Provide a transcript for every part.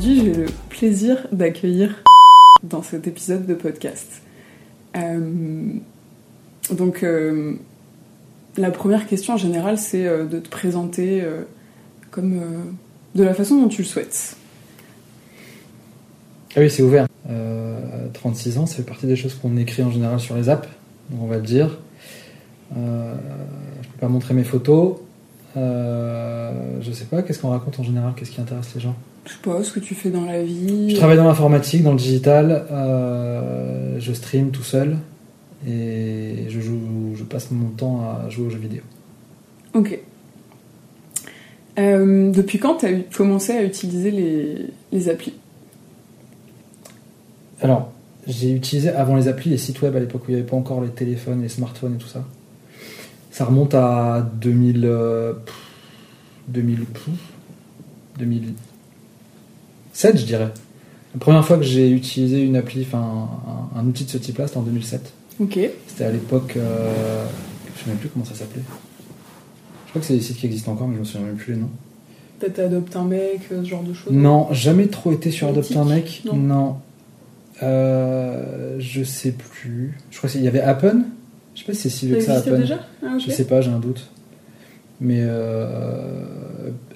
Aujourd'hui, j'ai le plaisir d'accueillir dans cet épisode de podcast. Euh, donc, euh, la première question en général, c'est euh, de te présenter comme de la façon dont tu le souhaites. Ah oui, c'est ouvert. Euh, 36 ans, ça fait partie des choses qu'on écrit en général sur les apps, on va le dire. Je peux pas montrer mes photos. Je sais pas, qu'est-ce qu'on raconte en général Qu'est-ce qui intéresse les gens? Je sais pas ce que tu fais dans la vie. Je travaille dans l'informatique, dans le digital. Euh, je stream tout seul et je joue, je passe mon temps à jouer aux jeux vidéo. Ok. Euh, depuis quand tu as commencé à utiliser les, applis? Alors, j'ai utilisé avant les applis les sites web à l'époque où il n'y avait pas encore les téléphones, les smartphones et tout ça. Ça remonte à 2000, euh, 2000 7, je dirais. La première fois que j'ai utilisé une appli, enfin un, outil de ce type-là, c'était en 2007. Ok. C'était à l'époque, euh, je ne sais même plus comment ça s'appelait. Je crois que c'est des sites qui existent encore, mais je me souviens même plus les noms. Peut-être Adopte un mec, euh, ce genre de choses. Non, jamais trop été sur Adopte un mec. Non. Euh, je sais plus. Je crois qu'il y avait Happen. Je sais pas si c'est si vieux que ça, Happen. Déjà? Ah. Je sais pas, j'ai un doute. Mais euh,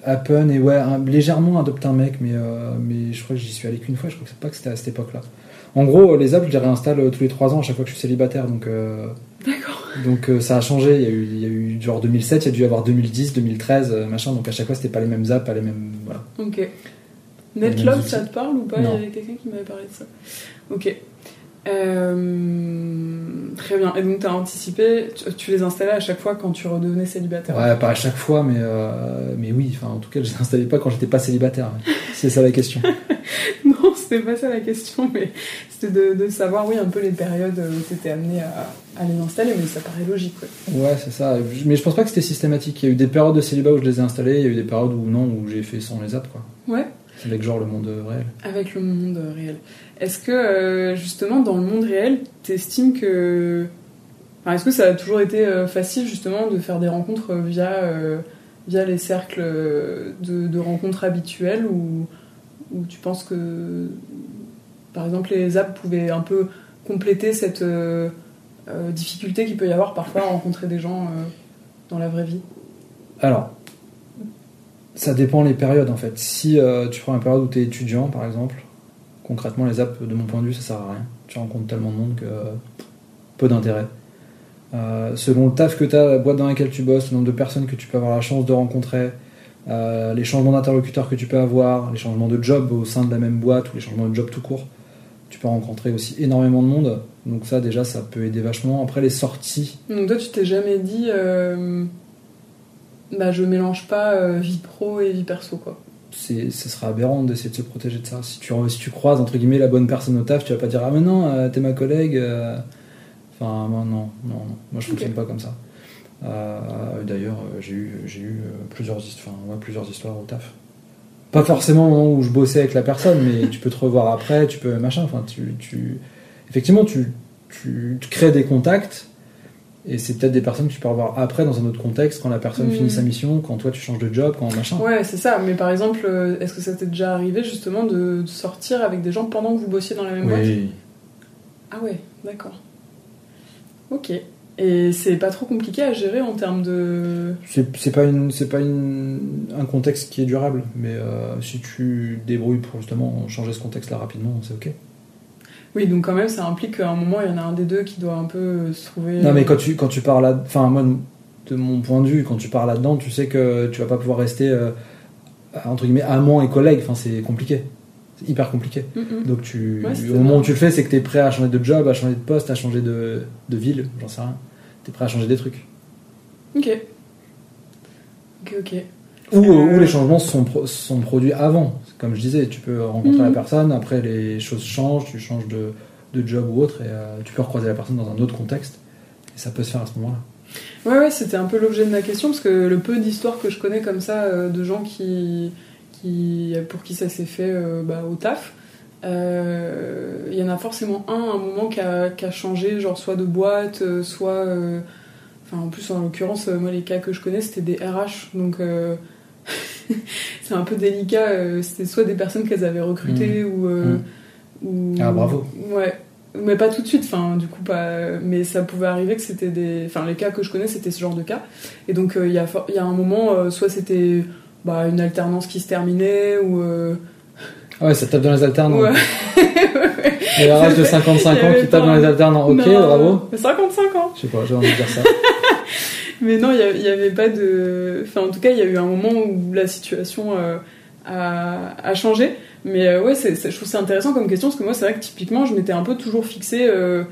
Appen et ouais, un- légèrement Adopt un mec, mais, euh, mais je crois que j'y suis allé qu'une fois. Je crois que c'est pas que c'était à cette époque-là. En gros, les apps, je les réinstalle euh, tous les 3 ans à chaque fois que je suis célibataire. Donc, euh, D'accord. donc euh, ça a changé. Il y a, eu, il y a eu genre 2007, il y a dû y avoir 2010, 2013, euh, machin. Donc à chaque fois, c'était pas les mêmes apps, pas les mêmes. Voilà. Ok. outils. ça te parle ou pas? Il y Non. avait quelqu'un qui m'avait parlé de ça. Ok. Euh, Très bien. Et donc, tu as anticipé, tu, tu les installais à chaque fois quand tu redevenais célibataire Ouais, pas à chaque fois, mais, euh, mais oui, enfin, en tout cas, je les installais pas quand j'étais pas célibataire. C'est ça la question. Non, c'était pas ça la question, mais c'était de, de savoir, oui, un peu les périodes où tu étais amené à, à les installer, mais ça paraît logique, ouais. Ouais, c'est ça. Mais je pense pas que c'était systématique. Il y a eu des périodes de célibat où je les ai installés, il y a eu des périodes où non, où j'ai fait sans les apps, quoi. Ouais, Avec genre le monde réel. avec le monde réel. Est-ce que, euh, justement, dans le monde réel, t'estimes que. Enfin, Est-ce que ça a toujours été euh, facile, justement, de faire des rencontres via, euh, via les cercles de, de rencontres habituels ou, ou tu penses que, par exemple, les apps pouvaient un peu compléter cette euh, difficulté qu'il peut y avoir parfois à rencontrer des gens dans la vraie vie? Alors, ça dépend les périodes en fait. Si euh, tu prends une période où tu es étudiant, par exemple, concrètement, les apps, de mon point de vue, ça sert à rien. Tu rencontres tellement de monde que euh, peu d'intérêt. Euh, selon le taf que tu as, la boîte dans laquelle tu bosses, le nombre de personnes que tu peux avoir la chance de rencontrer, les changements d'interlocuteurs que tu peux avoir, les changements de job au sein de la même boîte ou les changements de job tout court, tu peux rencontrer aussi énormément de monde. Donc ça déjà, ça peut aider vachement. Après les sorties, Donc toi, tu t'es jamais dit, bah je mélange pas euh, vie pro et vie perso quoi. ce sera aberrant d'essayer de se protéger de ça. Si tu, si tu croises, entre guillemets, la bonne personne au taf, tu vas pas dire Ah, mais non, euh, t'es ma collègue. euh. Enfin, non, non, non. Moi, je fonctionne pas comme ça. Euh, d'ailleurs, j'ai eu, eu plusieurs, hist- enfin, ouais, plusieurs histoires au taf. Pas forcément au moment où je bossais avec la personne, mais tu peux te revoir après, tu peux machin. Enfin, tu, tu... Effectivement, tu, tu, tu crées des contacts. Et c'est peut-être des personnes que tu peux revoir après dans un autre contexte, quand la personne finit sa mission, quand toi tu changes de job, quand machin. Ouais, c'est ça. Mais par exemple, euh, est-ce que ça t'est déjà arrivé justement de, sortir avec des gens pendant que vous bossiez dans la même boîte? Oui. Ah ouais, d'accord. Ok. Et c'est pas trop compliqué à gérer en termes de. C'est pas, une, pas une, un contexte qui est durable, mais euh, si tu débrouilles pour justement changer ce contexte-là rapidement, c'est ok. Oui, donc quand même, ça implique qu'à un moment, il y en a un des deux qui doit un peu se trouver. Non, mais quand tu, quand tu pars là, enfin, moi, de mon point de vue, quand tu pars là-dedans, tu sais que tu vas pas pouvoir rester, euh, entre guillemets, amant et collègue, enfin, c'est compliqué. C'est hyper compliqué. Mm, mm. Donc, tu, Ouais, au moment où tu le fais, c'est que tu es prêt à changer de job, à changer de poste, à changer de, de ville, j'en sais rien. Tu es prêt à changer des trucs. Ok. Ok, ok. Ou, Euh. ou les changements sont, pro- sont produits avant. Comme je disais, tu peux rencontrer la personne, après les choses changent, tu changes de, de job ou autre, et euh, tu peux recroiser la personne dans un autre contexte. Et ça peut se faire à ce moment-là. Ouais, ouais, c'était un peu l'objet de ma question, parce que le peu d'histoires que je connais comme ça, euh, de gens qui, qui, pour qui ça s'est fait euh, bah, au taf, euh, il y en a forcément un à un moment qui a, qui a changé, genre soit de boîte, euh, soit. euh, Enfin, en plus, en l'occurrence, euh, moi, les cas que je connais, c'était des RH, donc. C'est un peu délicat, euh, c'était soit des personnes qu'elles avaient recrutées ou, euh, ou- Ah, bravo. Ouais, mais pas tout de suite, enfin, du coup, pas. Mais ça pouvait arriver que c'était des. Enfin, les cas que je connais, c'était ce genre de cas. Et donc, euh, il y, a for- il y a un moment, euh, soit c'était bah, une alternance qui se terminait, ou. euh, Ah ouais, ça tape dans les alternants. ouais. Les RH de 55 Il y ans avait qui pas- dans les alternants. Ok, Non, bravo. euh, 55 ans Je sais pas, j'ai envie de dire ça. Mais non, il y a- il y avait pas de. Enfin, en tout cas, il y a eu un moment où la situation euh, a, a changé. Mais euh, ouais, je trouve c'est intéressant comme question parce que moi, c'est vrai que typiquement, je m'étais un peu toujours fixé euh,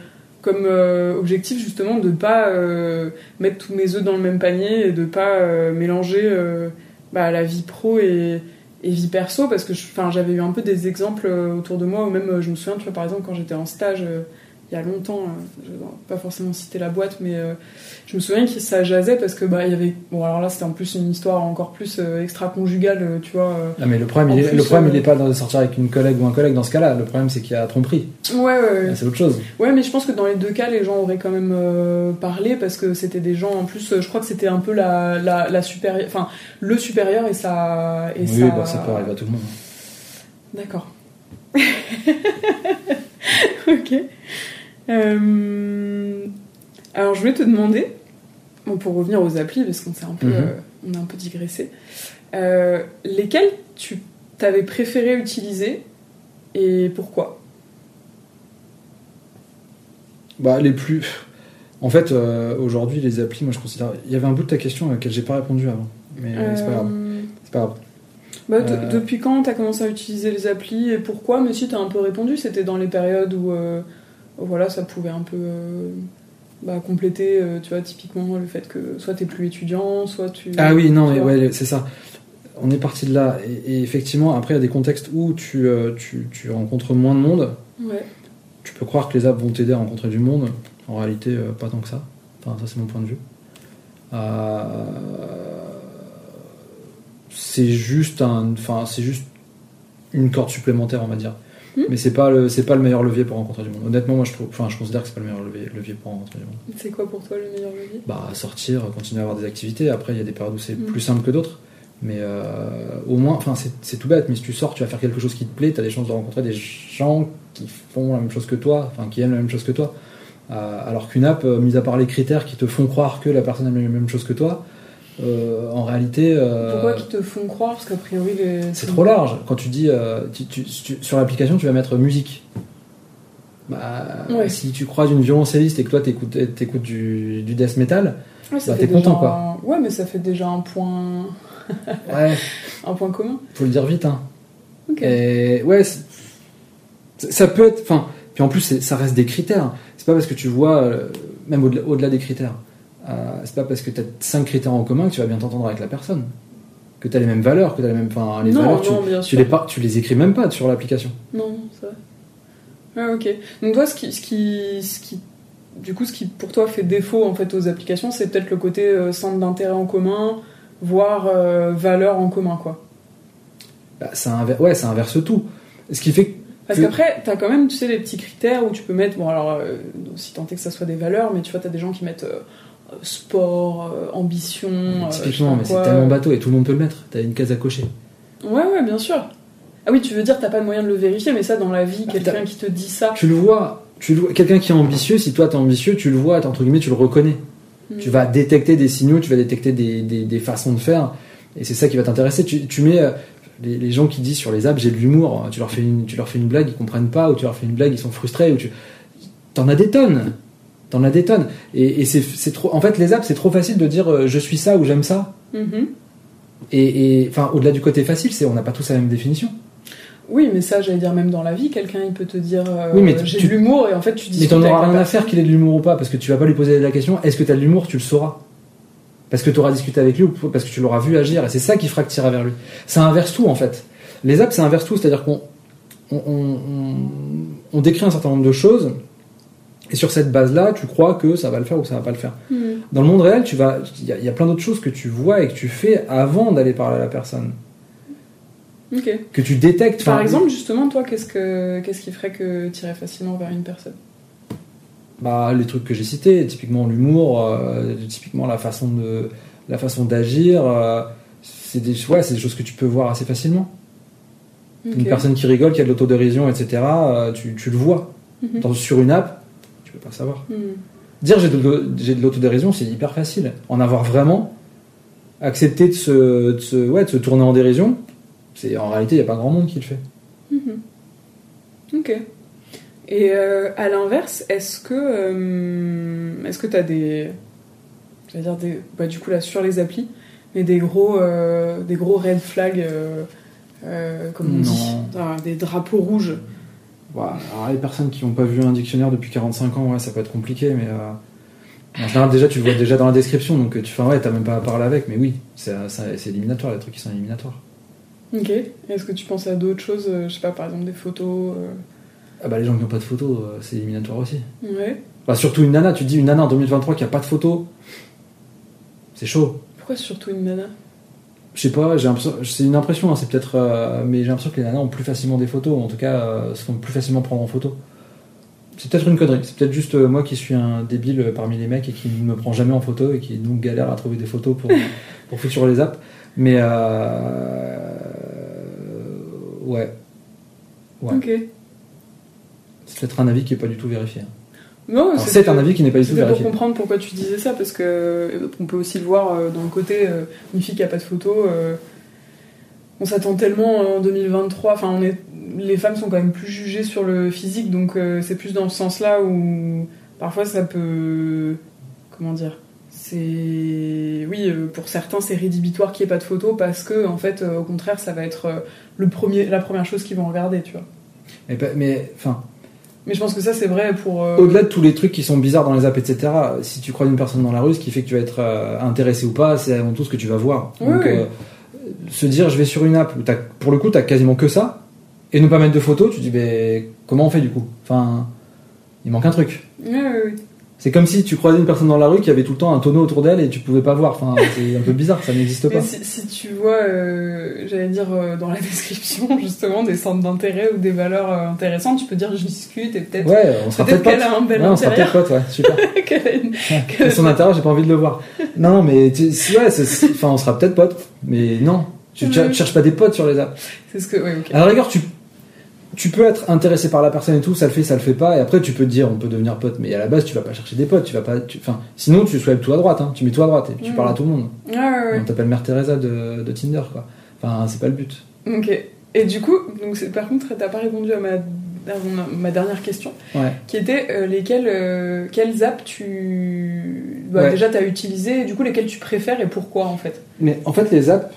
comme objectif justement de pas euh, mettre tous mes œufs dans le même panier et de pas euh, mélanger bah, la vie pro et, et vie perso parce que j'avais eu un peu des exemples autour de moi ou même je me souviens, tu vois, par exemple, quand j'étais en stage. Il y a longtemps, euh, je vais pas forcément citer la boîte, mais euh, je me souviens que ça jasait parce que bah il y avait bon alors là c'était en plus une histoire encore plus euh, extra-conjugale, euh, tu vois. Ah, mais le problème, il est, plus, le problème, euh, il est pas de sortir avec une collègue ou un collègue dans ce cas-là. Le problème, c'est qu'il y a tromperie. Ouais, ouais, ouais. C'est autre chose. Ouais, mais je pense que dans les deux cas, les gens auraient quand même parlé parce que c'était des gens. En plus, je crois que c'était un peu la, la, la supérieure, enfin le supérieur et ça et oui, ça. bah, ça peut arriver à tout le monde. D'accord. ok. Euh, Alors, je voulais te demander, bon, pour revenir aux applis, parce qu'on s'est un peu, Mhm. euh, on a un peu digressé, euh, lesquelles tu t'avais préféré utiliser et pourquoi? Bah, les plus. En fait, euh, aujourd'hui, les applis, moi je considère. Il y avait un bout de ta question à laquelle j'ai pas répondu avant. Mais c'est pas grave. C'est pas grave. bah, de- Euh. Depuis quand t'as commencé à utiliser les applis et pourquoi? Mais si t'as un peu répondu, c'était dans les périodes où euh, voilà, ça pouvait un peu euh, bah, compléter, euh, tu vois, typiquement le fait que soit t'es plus étudiant, soit tu. Ah oui, non, mais ouais, c'est ça. On est parti de là. Et, et effectivement, après, il y a des contextes où tu, euh, tu, tu rencontres moins de monde. Ouais. Tu peux croire que les apps vont t'aider à rencontrer du monde. En réalité, pas tant que ça. Enfin, ça, c'est mon point de vue. Euh, c'est juste un, enfin, c'est juste une corde supplémentaire, on va dire. Hmm? Mais c'est pas le, c'est pas le meilleur levier pour rencontrer du monde. Honnêtement, moi, je trouve, enfin, je considère que c'est pas le meilleur levier, levier pour rencontrer du monde. C'est quoi pour toi le meilleur levier? Bah, sortir, continuer à avoir des activités. Après, il y a des périodes où c'est Mm. plus simple que d'autres. Mais euh, au moins, enfin, c'est- c'est tout bête, mais si tu sors, tu vas faire quelque chose qui te plaît, tu as des chances de rencontrer des gens qui font la même chose que toi, enfin, qui aiment la même chose que toi. Euh, alors qu'une app, euh, mis à part les critères qui te font croire que la personne aime la même chose que toi, euh, en réalité. euh, Pourquoi qu'ils te font croire Parce qu'a priori, les... c'est trop large. Quand tu dis euh, tu- tu- tu- sur l'application, tu vas mettre musique. Bah, Ouais. si tu croises une violoncelliste et que toi t'écoutes écoutes du, du death metal, Ouais, bah, t'es content, quoi. un- Ouais, mais ça fait déjà un point, ouais, un point commun. faut le dire vite. Hein. Ok. Et ouais, ça peut être. Enfin, puis en plus, ça reste des critères. C'est pas parce que tu vois, même au-delà au-delà des critères, euh, c'est pas parce que tu as cinq critères en commun que tu vas bien t'entendre avec la personne. Que tu as les mêmes valeurs, que tu as les mêmes. Enfin, les non, valeurs, tu, non, bien tu les, par- tu les écris même pas sur l'application. Non, vrai. Ah, ok. Donc toi, ce qui, ce qui, ce qui, du coup, ce qui pour toi fait défaut en fait aux applications, c'est peut-être le côté euh, centre d'intérêt en commun, voire euh, valeur en commun, quoi. Bah, ça, inver- ouais, ça inverse tout. Ce qui fait que. Parce qu'après, t'as quand même, tu sais, les petits critères où tu peux mettre, bon alors, euh, si tant est que ça soit des valeurs, mais tu vois, t'as des gens qui mettent euh, sport, euh, ambition, euh, typiquement, mais c'est tellement bateau et tout le monde peut le mettre. T'as une case à cocher. Ouais, ouais, bien sûr. Ah oui, tu veux dire, t'as pas de moyen de le vérifier, mais ça, dans la vie, Bah, quelqu'un qui te dit ça. Tu le vois. Tu le. Quelqu'un qui est ambitieux, si toi t'es ambitieux, tu le vois, entre guillemets, tu le reconnais. Hmm. Tu vas détecter des signaux, tu vas détecter des, des- des façons de faire, et c'est ça qui va t'intéresser. Tu, tu mets euh, les, les gens qui disent sur les apps j'ai de l'humour, tu leur fais une, tu leur fais une blague, ils comprennent pas, ou tu leur fais une blague, ils sont frustrés, ou tu, t'en as des tonnes, t'en as des tonnes. Et, et c'est, trop, en fait, les apps c'est trop facile de dire euh, je suis ça ou j'aime ça. Mhm. Et, et, enfin, au-delà du côté facile, c'est on n'a pas tous la même définition. Oui, mais ça, j'allais dire, même dans la vie, quelqu'un, il peut te dire euh, Oui, j'ai tu- de l'humour, et en fait, tu dis Mais t'en auras rien à faire qu'il ait de l'humour ou pas, parce que tu vas pas lui poser la question est-ce que t'as de l'humour, tu le sauras. Parce que tu auras discuté avec lui ou parce que tu l'auras vu agir. Et c'est ça qui fera que tu iras vers lui. Ça inverse tout en fait. Les apps, ça inverse tout. C'est-à-dire qu'on on, on- on- on décrit un certain nombre de choses. Et sur cette base-là, tu crois que ça va le faire ou ça va pas le faire. Dans le monde réel, tu vas, il y, a- il y a plein d'autres choses que tu vois et que tu fais avant d'aller parler à la personne, Ok. que tu détectes. Par exemple, justement, toi, qu'est-ce que qu'est-ce qui ferait que tu irais facilement vers une personne? Bah, les trucs que j'ai cités, typiquement l'humour, euh, typiquement la façon de, la façon d'agir, euh, c'est des, ouais, c'est des choses que tu peux voir assez facilement. Une personne qui rigole, qui a de l'autodérision, etc. euh, tu, tu le vois. Mhm. Dans- sur une app, tu peux pas savoir. Hmm. Dire j'ai de, j'ai de l'autodérision, c'est hyper facile. En avoir vraiment, accepter de se, de se, ouais, de se tourner en dérision, c'est en réalité il n'y a pas grand monde qui le fait. Mhm. Ok. Et euh, à l'inverse, est-ce que euh, est-ce que t'as des, je vais dire des, bah, du coup là sur les applis, mais des gros euh, des gros red flags, euh, comme on Non. dit, des drapeaux rouges. Voilà. Alors les personnes qui n'ont pas vu un dictionnaire depuis 45 ans, ouais, ça peut être compliqué, mais euh, en général déjà tu le vois déjà dans la description, donc tu fais ouais, t'as même pas à parler avec, mais oui, c'est éliminatoire, les trucs qui sont éliminatoires. Ok. Est-ce que tu penses à d'autres choses, euh, je sais pas, par exemple des photos. euh, Ah bah les gens qui n'ont pas de photos, euh, c'est éliminatoire aussi. Ouais. Bah, surtout une nana, tu dis une nana en 2023 qui a pas de photos, c'est chaud. Pourquoi surtout une nana? Je sais pas, j'ai l'impression- c'est une impression, hein, c'est peut-être, euh, mais j'ai l'impression que les nanas ont plus facilement des photos, ou en tout cas euh, se font plus facilement prendre en photo. C'est peut-être une connerie, c'est peut-être juste euh, moi qui suis un débile euh, parmi les mecs et qui ne me prend jamais en photo et qui donc galère à trouver des photos pour, pour les apps. Mais euh, ouais, Ouais. Ok. c'est peut-être un avis qui est pas du tout vérifié. hein. Non, c'est un avis qui n'est pas du tout C'était pour vérifié. comprendre pourquoi tu disais ça, parce que euh, on peut aussi le voir euh, dans le côté euh, une fille qui a pas de photo. on s'attend tellement en 2023. Enfin, on est, les femmes sont quand même plus jugées sur le physique, donc c'est plus dans ce sens-là où parfois ça peut, comment dire, c'est oui pour certains c'est rédhibitoire qu'il n'y ait pas de photo parce que en fait au contraire ça va être le premier, la première chose qu'ils vont regarder, tu vois. Mais, mais enfin, Mais je pense que ça c'est vrai pour. euh, Au-delà de tous les trucs qui sont bizarres dans les apps, etc., si tu croises une personne dans la rue, ce qui fait que tu vas être euh, intéressé ou pas, c'est avant tout ce que tu vas voir. Oui, Donc, oui. euh, se dire je vais sur une app où t'as- pour le coup, tu as quasiment que ça, et ne pas mettre de photos, tu te dis ben, comment on fait du coup? Enfin, il manque un truc. ouais, ouais, ouais. C'est comme si tu croisais une personne dans la rue qui avait tout le temps un tonneau autour d'elle et tu pouvais pas voir. Enfin, c'est un peu bizarre, ça n'existe pas. si, si tu vois, euh, j'allais dire euh, dans la description justement des centres d'intérêt ou des valeurs euh, intéressantes, tu peux dire je discute et peut-être Ouais, on sera peut-être peut-être qu'elle a un bel Ouais, on sera peut-être potes, ouais, super. qu'elle a une- Ouais. Son intérieur, j'ai pas envie de le voir. Non, mais tu- si, ouais, enfin, on sera peut-être potes, mais non. Tu, tu- cherches pas des potes sur les apps. C'est ce que, ouais, ok. À la rigueur, tu, tu peux être intéressé par la personne et tout, ça le fait, ça le fait pas, et après tu peux te dire on peut devenir pote, mais à la base tu vas pas chercher des potes, tu vas pas, tu- enfin, sinon tu swipes tout à droite, hein, tu mets tout à droite et puis tu Mm. parles à tout le monde. Ouais, ouais, ouais. On t'appelle Mère Teresa de, de Tinder, quoi. Enfin, c'est pas le but. Ok. Et du coup, donc c'est- par contre, t'as pas répondu à ma, à ma dernière question, Ouais. qui était euh, lesquelles, euh, quelles apps tu, bah, Ouais. déjà t'as utilisé, et du coup lesquelles tu préfères et pourquoi en fait? Mais en fait, les apps,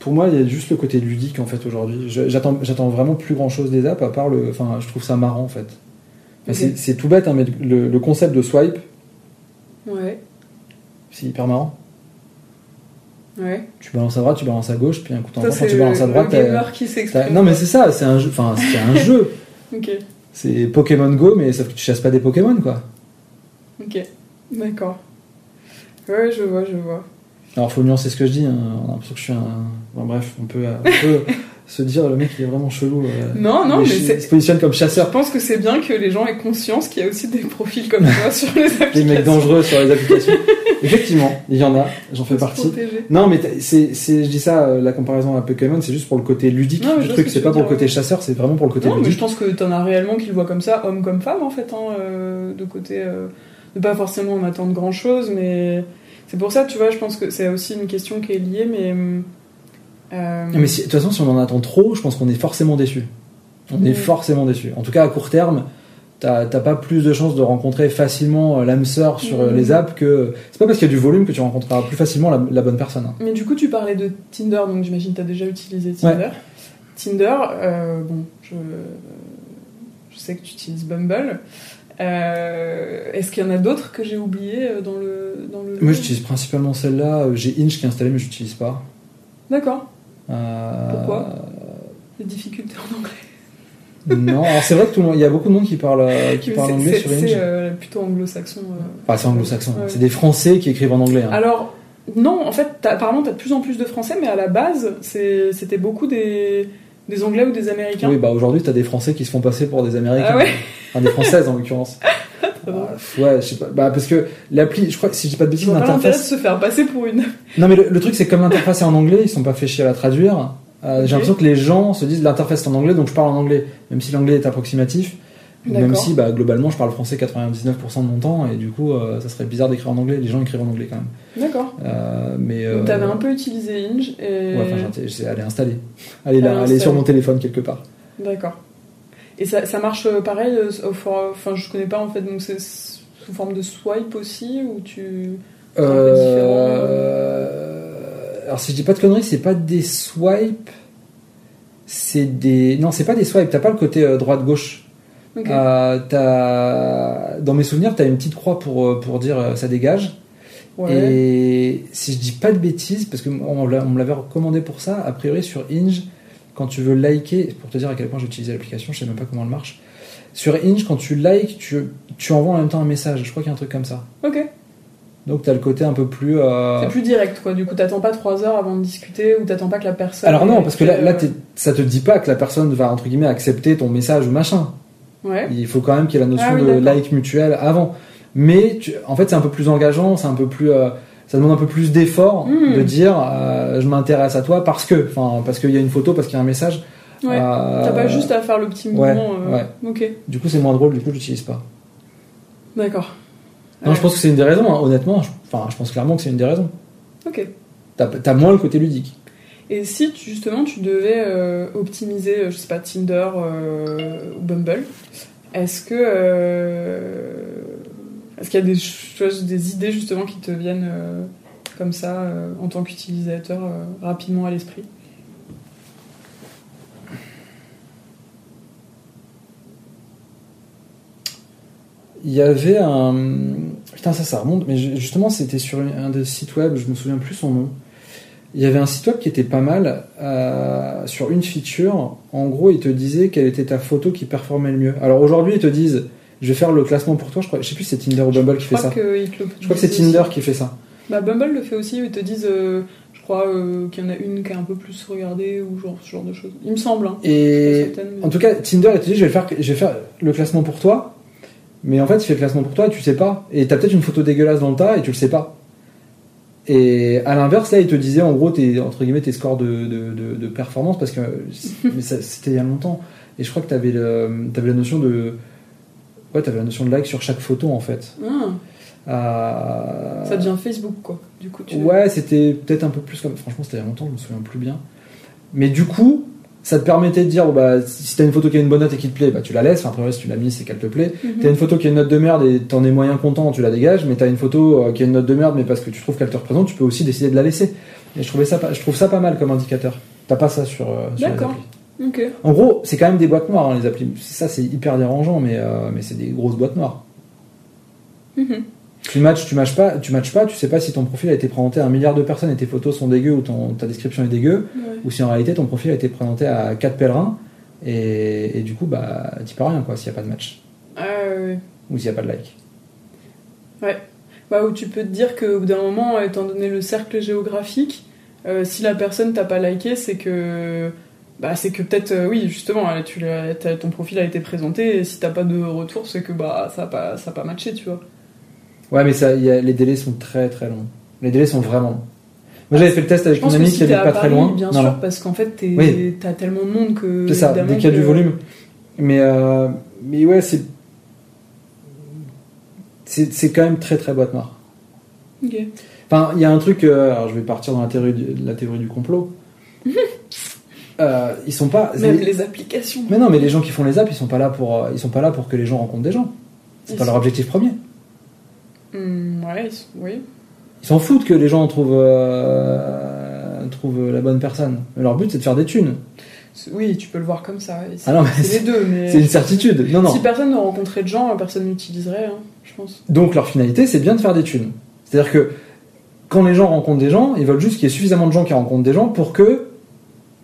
pour moi, il y a juste le côté ludique en fait aujourd'hui. J'attends, j'attends vraiment plus grand chose des apps à part le, enfin, je trouve ça marrant en fait. C'est- C'est tout bête, hein, mais le, le concept de swipe, Ouais. c'est hyper marrant. Ouais. Tu balances à droite, tu balances à gauche, puis un coup Ça, t'envoies, quand c'est tu balances à droite, s'exprime. non mais c'est ça, c'est un jeu, enfin c'est un jeu. C'est Pokémon Go, mais sauf que tu chasses pas des Pokémon, quoi. Ok. D'accord. Ouais, je vois, je vois. Alors, faut nuancer ce que je dis. hein. On a l'impression que je suis un. Bon, bref, on peut, on peut se dire le mec il est vraiment chelou. euh, Non, non, mais il se positionne comme Je chasseur. pense que c'est bien que les gens aient conscience qu'il y a aussi des profils comme toi sur les applications. Des mecs dangereux sur les applications. Effectivement, il y en a. J'en fais partie. protéger. Non, mais c'est, c'est, je dis ça, euh, la comparaison à Pokémon, c'est juste pour le côté ludique Non, je du truc. C'est pas pour le côté chasseur, c'est vraiment pour le côté Non, mais je pense que t'en as réellement qui le voient comme ça, homme comme femme en fait, hein, euh, de côté. euh, de pas forcément en attendre grand chose, mais c'est pour ça, tu vois, je pense que c'est aussi une question qui est liée, mais. euh, Mais si- de toute façon, si on en attend trop, je pense qu'on est forcément déçu. On est Mm. forcément déçu. En tout cas, à court terme, t'as t'as pas plus de chances de rencontrer facilement euh, l'âme sœur sur euh, Mm. les apps que. C'est pas parce qu'il y a du volume que tu rencontreras plus facilement la, la bonne personne. hein. Mais du coup, tu parlais de Tinder, donc j'imagine que tu as déjà utilisé Tinder. Tinder, euh, bon, je, je sais que tu utilises Bumble. Euh, Est-ce qu'il y en a d'autres que j'ai oubliés euh, dans le, dans le Moi, j'utilise principalement celle-là. Euh, J'ai Inch qui est installé, mais je l'utilise pas. D'accord. Euh, Pourquoi? Les difficultés en anglais. Non, alors c'est vrai que tout le monde, il y a beaucoup de monde qui parle, qui parle c'est- anglais c'est- sur C'est Inch. euh, plutôt anglo-saxon. Enfin, c'est anglo-saxon. Ouais. C'est des Français qui écrivent en anglais. hein. Alors, non, en fait, apparemment, tu as de plus en plus de Français, mais à la base, c'est- c'était beaucoup des, des Anglais ou des Américains. Oui, bah aujourd'hui, t'as des Français qui se font passer pour des Américains. Ah ouais Enfin, des Françaises en l'occurrence. drôle. Bah, ouais, je sais pas. Bah, parce que l'appli, je crois que si je dis pas de bêtises, l'intérêt de l'interface. se faire passer pour une. Non, mais le, le truc, c'est que comme l'interface est en anglais, ils sont pas fait chier à la traduire. Euh. J'ai l'impression que les gens se disent l'interface est en anglais, donc je parle en anglais. Même si l'anglais est approximatif. Même si, bah, globalement, je parle français 99% de mon temps, et du coup, euh, ça serait bizarre d'écrire en anglais. Les gens écrivent en anglais quand même. D'accord. Euh, mais. Donc, euh, t'avais un peu utilisé Inge et. Ouais, enfin, elle est installée. Elle est là, elle est sur mon téléphone quelque part. D'accord. Et ça, ça marche euh, pareil Enfin, je connais pas en fait, donc c'est sous forme de swipe aussi ou tu. Alors si je dis pas de conneries, c'est pas des swipes, c'est des non, c'est pas des swipes. T'as pas le côté euh, droite gauche. Ok. Euh, t'as- Dans mes souvenirs, t'as une petite croix pour euh, pour dire euh, ça dégage. ouais. Et si je dis pas de bêtises, parce que on l'a- on me l'avait recommandé pour ça, a priori sur Inge, quand tu veux liker, pour te dire à quel point j'ai utilisé l'application, je sais même pas comment elle marche. Sur Inge, quand tu likes, tu, tu envoies en même temps un message. Je crois qu'il y a un truc comme ça. Ok. Donc t'as le côté un peu plus. euh, C'est plus direct quoi. Du coup, t'attends pas trois heures avant de discuter ou t'attends pas que la personne. Alors non, parce que là, là ça te dit pas que la personne va entre guillemets accepter ton message ou machin. Ouais. Il faut quand même qu'il y ait la notion Ah oui, de like mutuel avant. Mais tu- en fait, c'est un peu plus engageant, c'est un peu plus, euh, ça demande un peu plus d'effort Mm. de dire euh, je m'intéresse à toi parce que, enfin, parce qu'il y a une photo, parce qu'il y a un message. Ouais. Euh, T'as pas juste à faire le petit mouvement. ouais. Ok. Du coup, c'est moins drôle. Du coup, je l'utilise pas. D'accord. Non, je pense que c'est une des raisons. hein. Honnêtement, je, enfin, je pense clairement que c'est une des raisons. Ok. T'as as moins le côté ludique. Et si justement tu devais euh, optimiser, euh, je sais pas, Tinder euh, ou Bumble, est-ce que est-ce qu'il y a des choses, des idées justement qui te viennent comme ça en tant qu'utilisateur rapidement à l'esprit? Il y avait un. Putain, ça, ça remonte, mais ju- justement, c'était sur un des sites web, je me souviens plus son nom. Il y avait un site web qui était pas mal euh, sur une feature. En gros, il te disait quelle était ta photo qui performait le mieux. Alors aujourd'hui, ils te disent je vais faire le classement pour toi. Je, crois, je sais plus si c'est Tinder ou Bumble qui fait ça. le Je crois que c'est Tinder aussi. qui fait ça. Bah, Bumble le fait aussi, ils te disent, euh, je crois euh, qu'il y en a une qui est un peu plus regardée ou genre ce genre de choses. Il me semble. Hein. Et mais- en tout cas, Tinder, il te dit je vais, faire, je vais faire le classement pour toi. Mais en fait, il fait le classement pour toi et tu sais pas. Et t'as peut-être une photo dégueulasse dans le tas et tu le sais pas. Et à l'inverse, là, il te disait en gros tes, entre guillemets, tes scores de, de, performance parce que ça- c'était il y a longtemps. Et je crois que t'avais le, avais la notion de. Ouais, t'avais la notion de like sur chaque photo en fait. Ah, Euh, ça devient Facebook quoi. Du coup, tu. Ouais, c'était peut-être un peu plus comme. Franchement, c'était il y a longtemps, je me souviens plus bien. Mais du coup, ça te permettait de dire bon, bah, si t'as une photo qui a une bonne note et qui te plaît, bah, tu la laisses. Enfin, après, si tu l'as mise, c'est qu'elle te plaît. Mhm. T'as une photo qui a une note de merde et t'en es moyen content, tu la dégages. Mais t'as une photo euh, qui a une note de merde, mais parce que tu trouves qu'elle te représente, tu peux aussi décider de la laisser. Et je, trouvais ça, je trouve ça pas mal comme indicateur. T'as pas ça sur, euh, sur les D'accord. applis. Ok. En gros, c'est quand même des boîtes noires, hein, les applis. Ça, c'est hyper dérangeant, mais, euh, mais c'est des grosses boîtes noires. Mhm. Tu matches, tu matches pas, tu matches pas, tu sais pas si ton profil a été présenté à un milliard de personnes et tes photos sont dégueu ou ton, ta description est dégueu, Ouais. ou si en réalité ton profil a été présenté à quatre pèlerins et, et du coup bah t'y peux rien quoi s'il y a pas de match Ah, ouais. ou s'il y a pas de like. Bah, où tu peux te dire qu'au bout d'un moment, étant donné le cercle géographique, euh, si la personne t'a pas liké, c'est que. Bah, c'est que peut-être, euh, oui, justement, euh, tu ton profil a été présenté, et si t'as pas de retour, c'est que bah, ça a pas, ça a pas matché, tu vois. Ouais mais ça, il y a- les délais sont très très longs. Les délais sont vraiment longs. Moi j'avais fait le test avec mon ami si qui habite pas très loin. bien Non, sûr, non. parce qu'en fait, t'es- Oui. t'as tellement de monde que. C'est ça, dès qu'il y a que- du volume. Mais, euh, mais ouais, c'est. C'est quand même très très boîte noire. Ok. Enfin, il y a un truc. euh, alors, je vais partir dans la théorie du, la théorie du complot. Euh, ils sont pas. Même les- les applications. Mais non, mais les gens qui font les apps, ils sont pas là pour. Ils sont pas là pour que les gens rencontrent des gens. C'est pas leur objectif premier. Hmm, ouais, oui. Ils s'en foutent que les gens trouvent euh, trouvent la bonne personne. Leur but, c'est de faire des thunes. Oui, tu peux le voir comme ça. c'est Ah c'est les deux, mais C'est une certitude. Non, non. si personne ne rencontrait de gens, personne n'utiliserait, hein, je pense. Donc leur finalité, c'est bien de faire des thunes. C'est-à-dire que quand les gens rencontrent des gens, ils veulent juste qu'il y ait suffisamment de gens qui rencontrent des gens pour que